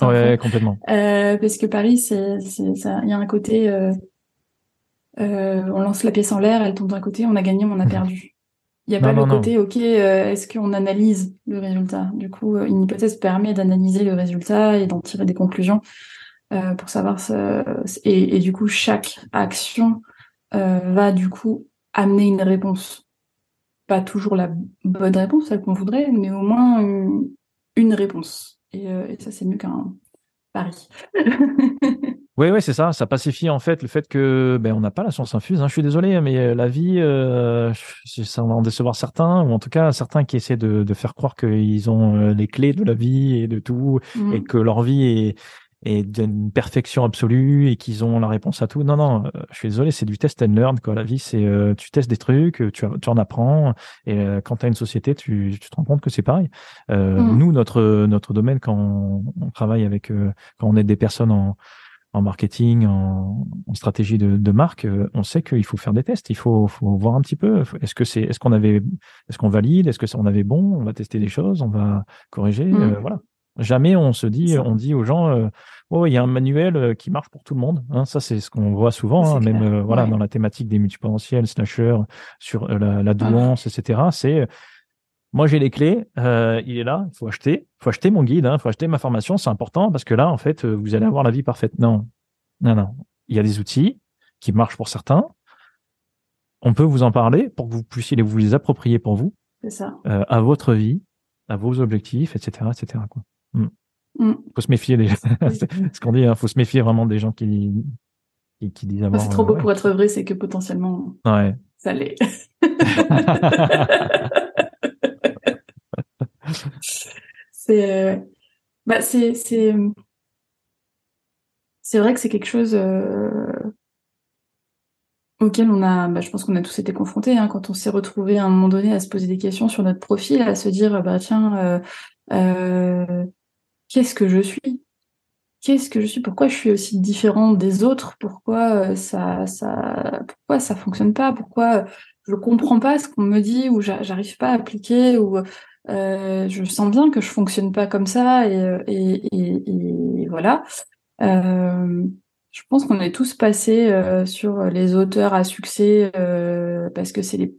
Oui, complètement. Euh, parce que Paris, c'est, ça, il y a un côté, euh, euh, on lance la pièce en l'air, elle tombe d'un côté, on a gagné, on a perdu. Il n'y a pas le côté, ok, euh, est-ce qu'on analyse le résultat? Du coup, euh, une hypothèse permet d'analyser le résultat et d'en tirer des conclusions euh, pour savoir ce, et, et, du coup, chaque action va du coup amener une réponse pas toujours la bonne réponse, celle qu'on voudrait, mais au moins une, réponse. Euh, et, ça, c'est mieux qu'un pari. oui, oui, c'est ça. Ça pacifie en fait le fait que ben, on n'a pas la science infuse. Hein. Je suis désolé, mais euh, la vie, euh, ça va en décevoir certains, ou en tout cas certains qui essaient de, faire croire qu'ils ont les clés de la vie et de tout, mmh. et que leur vie est et d'une perfection absolue et qu'ils ont la réponse à tout. Non, non, euh, je suis désolé, c'est du test and learn. Quoi. La vie, c'est euh, tu testes des trucs, tu, tu en apprends. Et euh, quand tu as une société, tu, tu, te rends compte que c'est pareil. Mm. Nous, notre notre domaine, quand on, travaille avec, quand on aide des personnes en, en marketing, en, en stratégie de, de, marque, on sait qu'il faut faire des tests. Il faut, faut voir un petit peu. Est-ce que c'est, est-ce qu'on avait, est-ce qu'on valide, est-ce que on avait bon On va tester des choses, on va corriger. Mm. voilà. Jamais on se dit, on dit aux gens, euh, oh, il y a un manuel euh, qui marche pour tout le monde. Hein, ça, c'est ce qu'on voit souvent, hein, même euh, voilà dans la thématique des multipotentiels, slasher, sur la, la, douance, etc. C'est moi j'ai les clés, euh, il est là, il faut acheter, faut acheter mon guide, il hein, faut acheter ma formation, c'est important parce que là, en fait, euh, vous allez avoir la vie parfaite. Non, non, non. Il y a des outils qui marchent pour certains. On peut vous en parler pour que vous puissiez les, vous les approprier pour vous, ça. Euh, à votre vie, à vos objectifs, etc., etc. Quoi. Mm. Mm. Faut se méfier des, ce qu'on dit, il hein, faut se méfier vraiment des gens qui, qui, disent C'est trop beau pour être vrai, c'est que potentiellement, ouais. ça l'est. c'est euh, bah c'est c'est c'est vrai que c'est quelque chose euh, auquel on a bah, je pense qu'on a tous été confrontés hein, quand on s'est retrouvé à un moment donné à se poser des questions sur notre profil à se dire bah tiens euh, qu'est-ce que je suis? Qu'est-ce que je suis? Pourquoi je suis aussi différente des autres? Pourquoi ça ça pourquoi ça fonctionne pas? Pourquoi je comprends pas ce qu'on me dit ou j'arrive pas à appliquer ou euh, je sens bien que je fonctionne pas comme ça et, euh, et, et, et voilà. Euh, je pense qu'on est tous passés euh, sur les auteurs à succès euh, parce que c'est les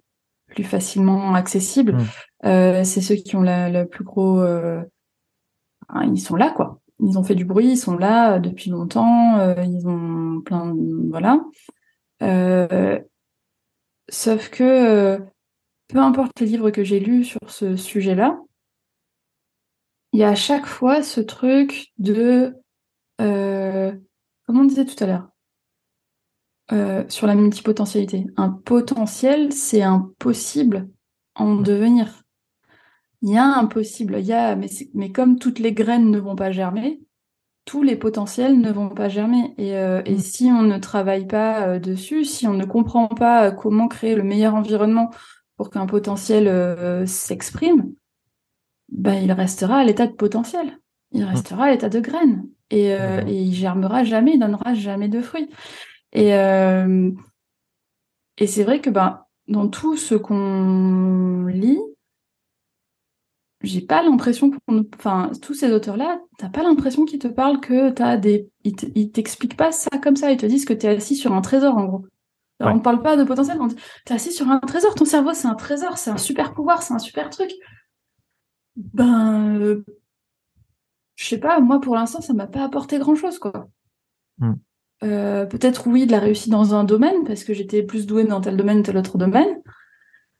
plus facilement accessibles. Mmh. c'est ceux qui ont la, la plus gros. Hein, ils sont là quoi. Ils ont fait du bruit, ils sont là depuis longtemps. ils ont plein, de, voilà. sauf que peu importe les livres que j'ai lus sur ce sujet-là, il y a à chaque fois ce truc de, euh, comment on disait tout à l'heure, euh, sur la multipotentialité. Un potentiel, c'est un possible en devenir. Il y a un possible, il y a, mais, mais comme toutes les graines ne vont pas germer, tous les potentiels ne vont pas germer. Et, euh, et mm. si on ne travaille pas dessus, si on ne comprend pas comment créer le meilleur environnement pour qu'un potentiel euh, s'exprime, ben, il restera à l'état de potentiel. Il mmh. restera à l'état de graine. Et, euh, et, il germera jamais, il donnera jamais de fruits. Et, euh, et c'est vrai que ben, dans tout ce qu'on lit, j'ai pas l'impression qu'on. Enfin, tous ces auteurs-là, t'as pas l'impression qu'ils te parlent que t'as des. Ils t'expliquent pas ça comme ça, ils te disent que t'es assis sur un trésor en gros. On ne parle pas de potentiel, on dit t'es assis sur un trésor, ton cerveau c'est un trésor, c'est un super pouvoir, c'est un super truc. Ben, euh, je sais pas, moi pour l'instant ça m'a pas apporté grand chose quoi. Hmm. Euh, peut-être oui de la réussite dans un domaine parce que j'étais plus douée dans tel domaine, tel autre domaine.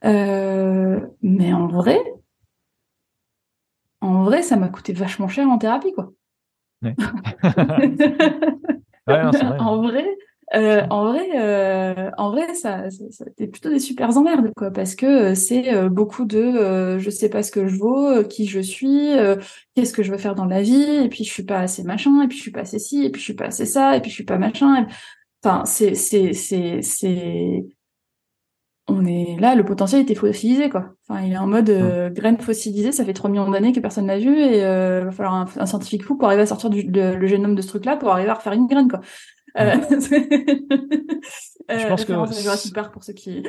Euh, mais en vrai, en vrai, ça m'a coûté vachement cher en thérapie quoi. en vrai, euh, en vrai, euh, en vrai, ça, ça, ça plutôt des super emmerdes, quoi, parce que euh, c'est euh, beaucoup de je sais pas ce que je vaux, qui je suis, qu'est-ce que je veux faire dans la vie, et puis je suis pas assez machin, et puis je suis pas assez ci, et puis je suis pas assez ça, et puis je suis pas machin. Enfin, c'est, c'est, c'est, c'est, on est là, le potentiel était fossilisé, quoi. Enfin, il est en mode graine fossilisée, ça fait 3 millions d'années que personne n'a vu, et il va falloir un, un, scientifique fou pour arriver à sortir du, le génome de ce truc-là, pour arriver à refaire une graine, quoi. Euh, je pense que Jurassic Park pour ceux qui.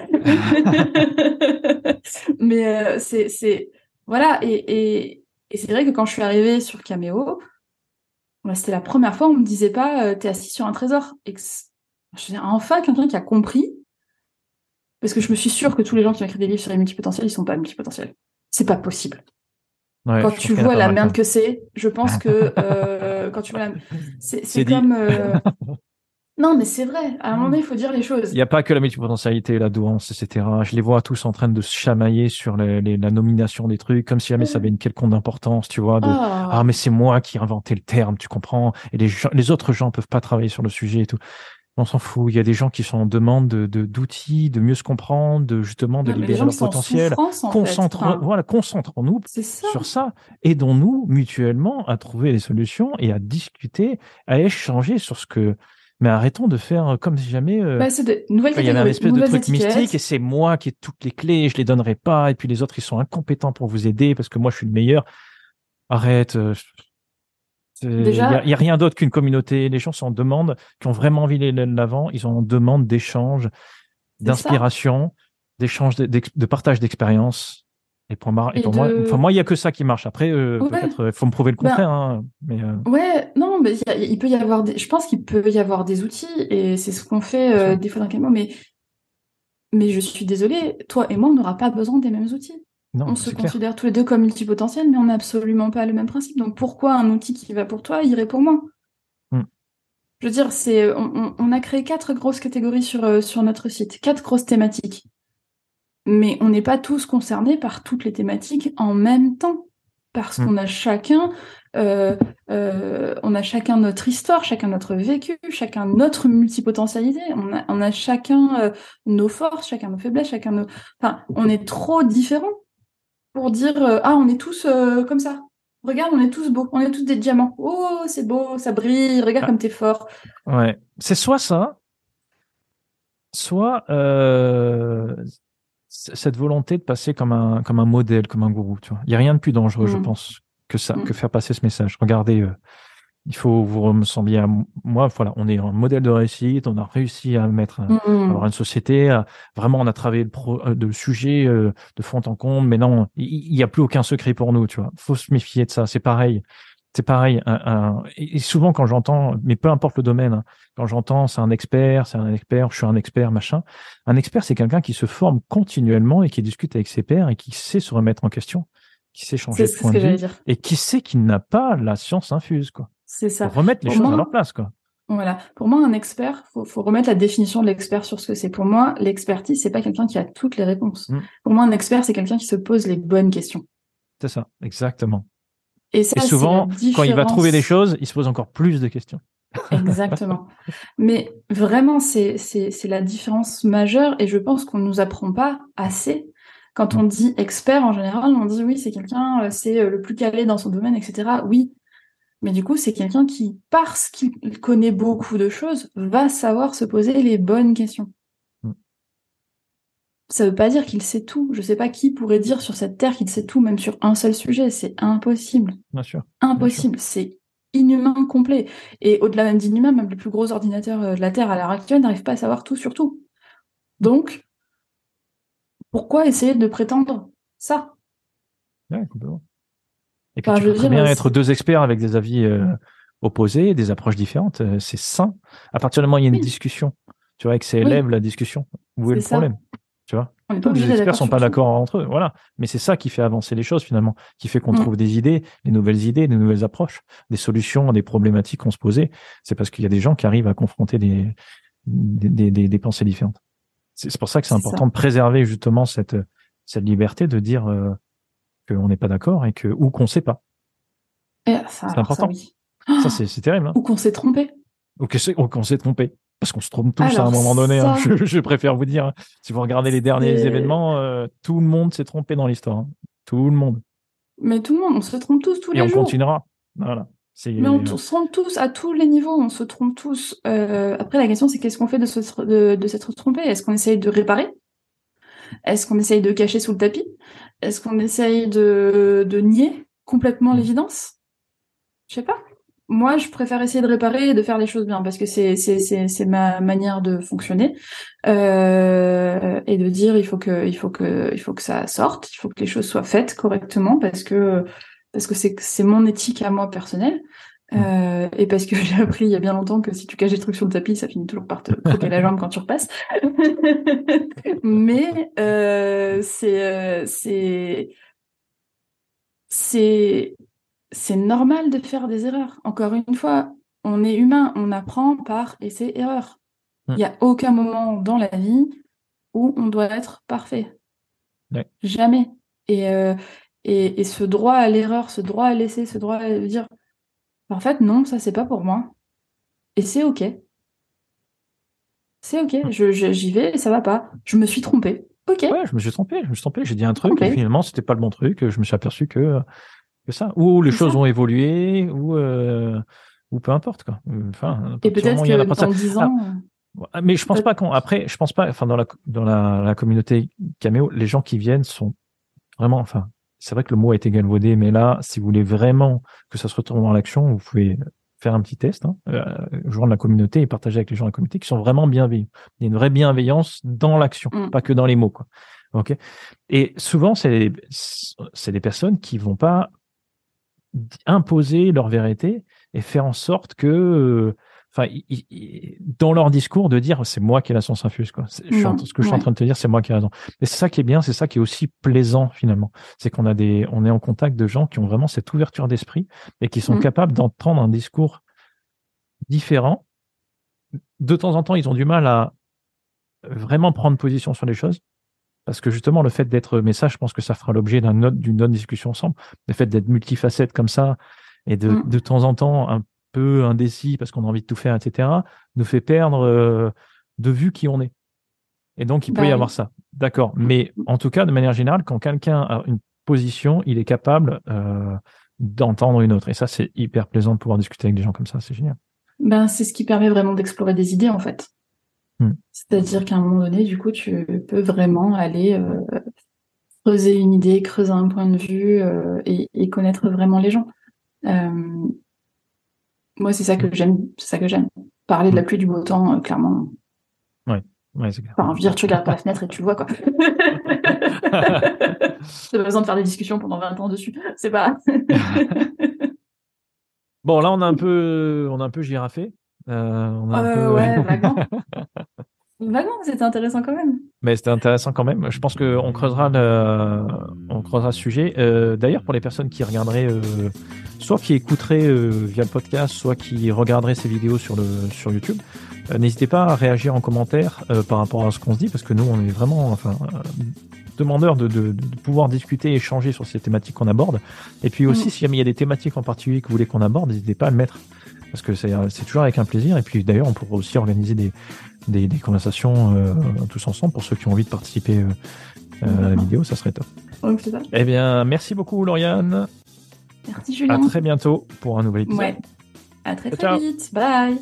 Mais euh, c'est c'est voilà et, et, et c'est vrai que quand je suis arrivée sur Cameo, bah, c'était la première fois où on me disait pas euh, t'es assis sur un trésor. Et je enfin quelqu'un qui a compris parce que je me suis sûre que tous les gens qui ont écrit des livres sur les multipotentiels ils sont pas multipotentiels. C'est pas possible. quand tu vois la merde que c'est, je pense que euh, quand tu vois la, c'est comme euh, Non, mais c'est vrai. À un moment donné, il faut dire les choses. Il n'y a pas que la multipotentialité, la douance, etc. Je les vois tous en train de se chamailler sur les, la nomination des trucs, comme si jamais ça avait une quelconque importance, tu vois. De, ah. ah. mais c'est moi qui ai inventé le terme, tu comprends? Et les, les autres gens peuvent pas travailler sur le sujet et tout. On s'en fout. Il y a des gens qui sont en demande de d'outils, de, mieux se comprendre, de justement de libérer leur potentiel. Concentre, voilà, concentrons-nous sur ça. Aidons-nous mutuellement à trouver des solutions et à discuter, à échanger sur ce que mais arrêtons de faire comme si jamais. Euh, bah, Il y a un espèce de truc mystique et c'est moi qui ai toutes les clés, je les donnerai pas. Et puis les autres, ils sont incompétents pour vous aider parce que moi, je suis le meilleur. Arrête. Euh, il n'y a, rien d'autre qu'une communauté. Les gens sont en demande, qui ont vraiment envie d'aller de l'avant. Ils sont en demande d'échange, d'inspiration, d'échange, de, partage d'expérience. Et pour, moi, enfin, moi, il y a que ça qui marche. Après, euh, peut-être, il faut me prouver le ben, contraire. hein, mais, euh... Ouais, non, mais il peut y avoir des, je pense qu'il peut y avoir des outils et c'est ce qu'on fait euh, des fois dans mais, mais je suis désolée, toi et moi, on n'aura pas besoin des mêmes outils. On se considère tous les deux comme multipotentiels, mais on n'a absolument pas le même principe. Donc pourquoi un outil qui va pour toi irait pour moi? Hmm. Je veux dire, c'est on, a créé quatre grosses catégories sur, euh, sur notre site, quatre grosses thématiques. Mais on n'est pas tous concernés par toutes les thématiques en même temps. Parce hmm. qu'on a chacun euh, euh, on a chacun notre histoire, chacun notre vécu, chacun notre multipotentialité. On a, on a chacun nos forces, chacun nos faiblesses, chacun nos. Enfin, on est trop différents pour dire euh, ah on est tous euh, comme ça. Regarde, on est tous beaux, on est tous des diamants. Oh, c'est beau, ça brille. Regarde ah. comme t'es fort. Ouais, c'est soit ça, soit euh, cette volonté de passer comme un comme un modèle, comme un gourou. Tu vois, il y a rien de plus dangereux, je mm. pense, que ça, mm. que faire passer ce message. Regardez, il faut vous ressembler à moi. Voilà, on est un modèle de réussite. On a réussi à mettre, à mm. avoir une société. vraiment, on a travaillé le, pro, euh, de sujet euh, de fond en comble. Mais non, il n'y a plus aucun secret pour nous. Tu vois, faut se méfier de ça. C'est pareil. C'est pareil. et souvent, quand j'entends, mais peu importe le domaine, hein, quand j'entends, c'est un expert, c'est un expert, je suis un expert, machin. Un expert, c'est quelqu'un qui se forme continuellement et qui discute avec ses pairs et qui sait se remettre en question, qui sait changer de point de vue et qui sait qu'il n'a pas la science infuse, quoi. C'est ça. remettre les choses à leur place, quoi. Voilà. Pour moi, un expert, faut, faut remettre la définition de l'expert sur ce que c'est. Pour moi, l'expertise, c'est pas quelqu'un qui a toutes les réponses. Mm. Pour moi, un expert, c'est quelqu'un qui se pose les bonnes questions. C'est ça, exactement. Et, souvent, quand il va trouver des choses, il se pose encore plus de questions. Exactement. Mais vraiment, c'est c'est la différence majeure et je pense qu'on nous apprend pas assez. Quand on mm. dit expert, en général, on dit oui, c'est quelqu'un, euh, c'est euh, le plus calé dans son domaine, etc. Oui, mais du coup, c'est quelqu'un qui, parce qu'il connaît beaucoup de choses, va savoir se poser les bonnes questions. Mm. Ça ne veut pas dire qu'il sait tout. Je ne sais pas qui pourrait dire sur cette terre qu'il sait tout, même sur un seul sujet. C'est impossible. Bien sûr. Impossible. C'est inhumain complet. Et au-delà même d'inhumain, même les plus gros ordinateurs euh, de la Terre à l'heure actuelle n'arrivent pas à savoir tout sur tout. Donc, pourquoi essayer de prétendre ça? Ouais, et que tu peux bien être deux experts avec des avis euh, opposés, des approches différentes. Euh, c'est sain. À partir du moment où il y a une discussion, tu vois, avec ses élèves, la discussion, où est, le problème Tu vois? Les experts sont pas d'accord entre eux. Voilà. Mais c'est ça qui fait avancer les choses finalement, qui fait qu'on mm. trouve des idées, des nouvelles idées, des nouvelles approches, des solutions, des problématiques qu'on se posait. C'est parce qu'il y a des gens qui arrivent à confronter des, des, des, des pensées différentes. C'est pour ça que c'est important de préserver justement cette, cette liberté de dire euh, qu'on n'est pas d'accord et que ou qu'on sait pas. c'est important. Ça, c'est terrible. Hein. Ou qu'on s'est trompé. Ou qu'on s'est trompé. Parce qu'on se trompe tous à un moment donné. Hein. Je, préfère vous dire, si vous regardez les derniers événements, euh, tout le monde s'est trompé dans l'histoire. Hein. Tout le monde. Mais tout le monde, on se trompe tous tous les jours. Et on continuera. Voilà. Mais on se trompe tous à tous les niveaux, on se trompe tous. Euh, après, la question, c'est qu'est-ce qu'on fait de, se, de, de s'être trompé? Est-ce qu'on essaye de réparer? Est-ce qu'on essaye de cacher sous le tapis? Est-ce qu'on essaye de, nier complètement mm. l'évidence? Je sais pas. Moi, je préfère essayer de réparer et de faire les choses bien parce que c'est c'est ma manière de fonctionner euh, et de dire il faut que il faut que il faut que ça sorte, il faut que les choses soient faites correctement parce que parce que c'est c'est mon éthique à moi personnelle. Euh, et parce que j'ai appris il y a bien longtemps que si tu caches des trucs sur le tapis, ça finit toujours par te croquer la jambe quand tu repasses. Mais euh, c'est euh, c'est c'est c'est normal de faire des erreurs. Encore une fois, on est humain, on apprend par essai-erreur. Mm. Il n'y a aucun moment dans la vie où on doit être parfait. Jamais. Et, et, et ce droit à l'erreur, ce droit à l'essai, ce droit à dire en fait, non, ça c'est pas pour moi. Et c'est ok. C'est ok, je, j'y vais et ça va pas. Je me suis trompé. Ok. Ouais, je me suis trompé, je me suis trompé, j'ai dit un truc et finalement c'était pas le bon truc. Je me suis aperçu que, que ça. Ou les choses ont évolué, ou, euh, ou peu importe quoi. Enfin, et peut-être que dans 10 ans. Ah, mais je pense pas qu'on après je pense pas enfin dans la dans la, la communauté caméo les gens qui viennent sont vraiment enfin c'est vrai que le mot a été galvaudé, mais là, si vous voulez vraiment que ça se retourne dans l'action, vous pouvez faire un petit test, hein, euh, joindre la communauté et partager avec les gens de la communauté qui sont vraiment bienveillants. Il y a une vraie bienveillance dans l'action, mm. pas que dans les mots, quoi. Ok? Et souvent, c'est c'est des personnes qui vont pas imposer leur vérité et faire en sorte que, enfin, dans leur discours, de dire c'est moi qui ai la science infuse. Quoi. ce que je suis en train de te dire, c'est moi qui ai raison. Et c'est ça qui est bien, c'est ça qui est aussi plaisant finalement. C'est qu'on a des, on est en contact de gens qui ont vraiment cette ouverture d'esprit et qui sont mm. capables d'entendre un discours différent. De temps en temps, ils ont du mal à vraiment prendre position sur les choses. Parce que justement, le fait d'être, mais ça, je pense que ça fera l'objet d'une autre, autre discussion ensemble. Le fait d'être multifacette comme ça et de, mm. de temps en temps un peu indécis parce qu'on a envie de tout faire, etc., nous fait perdre euh, de vue qui on est. Et donc, il peut y bah avoir ça. D'accord. Mais en tout cas, de manière générale, quand quelqu'un a une position, il est capable euh, d'entendre une autre. Et ça, c'est hyper plaisant de pouvoir discuter avec des gens comme ça. C'est génial. Ben, c'est ce qui permet vraiment d'explorer des idées, en fait. Hmm. C'est-à-dire qu'à un moment donné, du coup, tu peux vraiment aller euh, creuser une idée, creuser un point de vue euh, et, connaître vraiment les gens. Euh, moi, c'est ça que j'aime. C'est ça que j'aime. Parler de la hmm. pluie du beau temps, clairement. Ouais. Ouais, c'est clair. Enfin, dire, tu regardes par la fenêtre et tu le vois, quoi. T'as pas besoin de faire des discussions pendant 20 ans dessus. C'est pas. bon, là, on a un peu, on a un peu giraffé. Euh, on a euh, Ouais, vaguement. vaguement, c'était intéressant quand même. Mais c'était intéressant quand même. Je pense qu'on creusera le, on creusera ce sujet. Euh, d'ailleurs, pour les personnes qui regarderaient, soit qui écouteraient via le podcast, soit qui regarderaient ces vidéos sur le sur YouTube, n'hésitez pas à réagir en commentaire par rapport à ce qu'on se dit, parce que nous, on est vraiment, enfin, demandeurs de, de, de, pouvoir discuter, échanger sur ces thématiques qu'on aborde. Et puis aussi, mm. si jamais il y a des thématiques en particulier que vous voulez qu'on aborde, n'hésitez pas à le mettre parce que c'est toujours avec un plaisir. Et puis d'ailleurs, on pourrait aussi organiser des, des, des conversations euh, tous ensemble pour ceux qui ont envie de participer euh, euh, à la vidéo, ça serait top. eh bien, merci beaucoup, Lauriane. Merci, Julien. À très bientôt pour un nouvel épisode. Ouais. À très, très vite. Bye.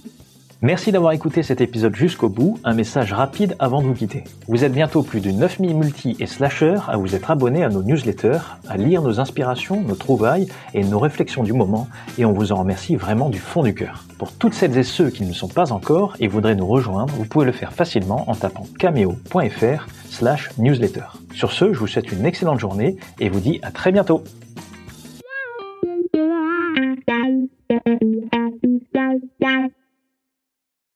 Merci d'avoir écouté cet épisode jusqu'au bout. Un message rapide avant de vous quitter. Vous êtes bientôt plus de 9000 multi et slashers à vous être abonnés à nos newsletters, à lire nos inspirations, nos trouvailles et nos réflexions du moment, et on vous en remercie vraiment du fond du cœur. Pour toutes celles et ceux qui ne le sont pas encore et voudraient nous rejoindre, vous pouvez le faire facilement en tapant cameo.fr slash newsletter. Sur ce, je vous souhaite une excellente journée et vous dis à très bientôt. Thank you.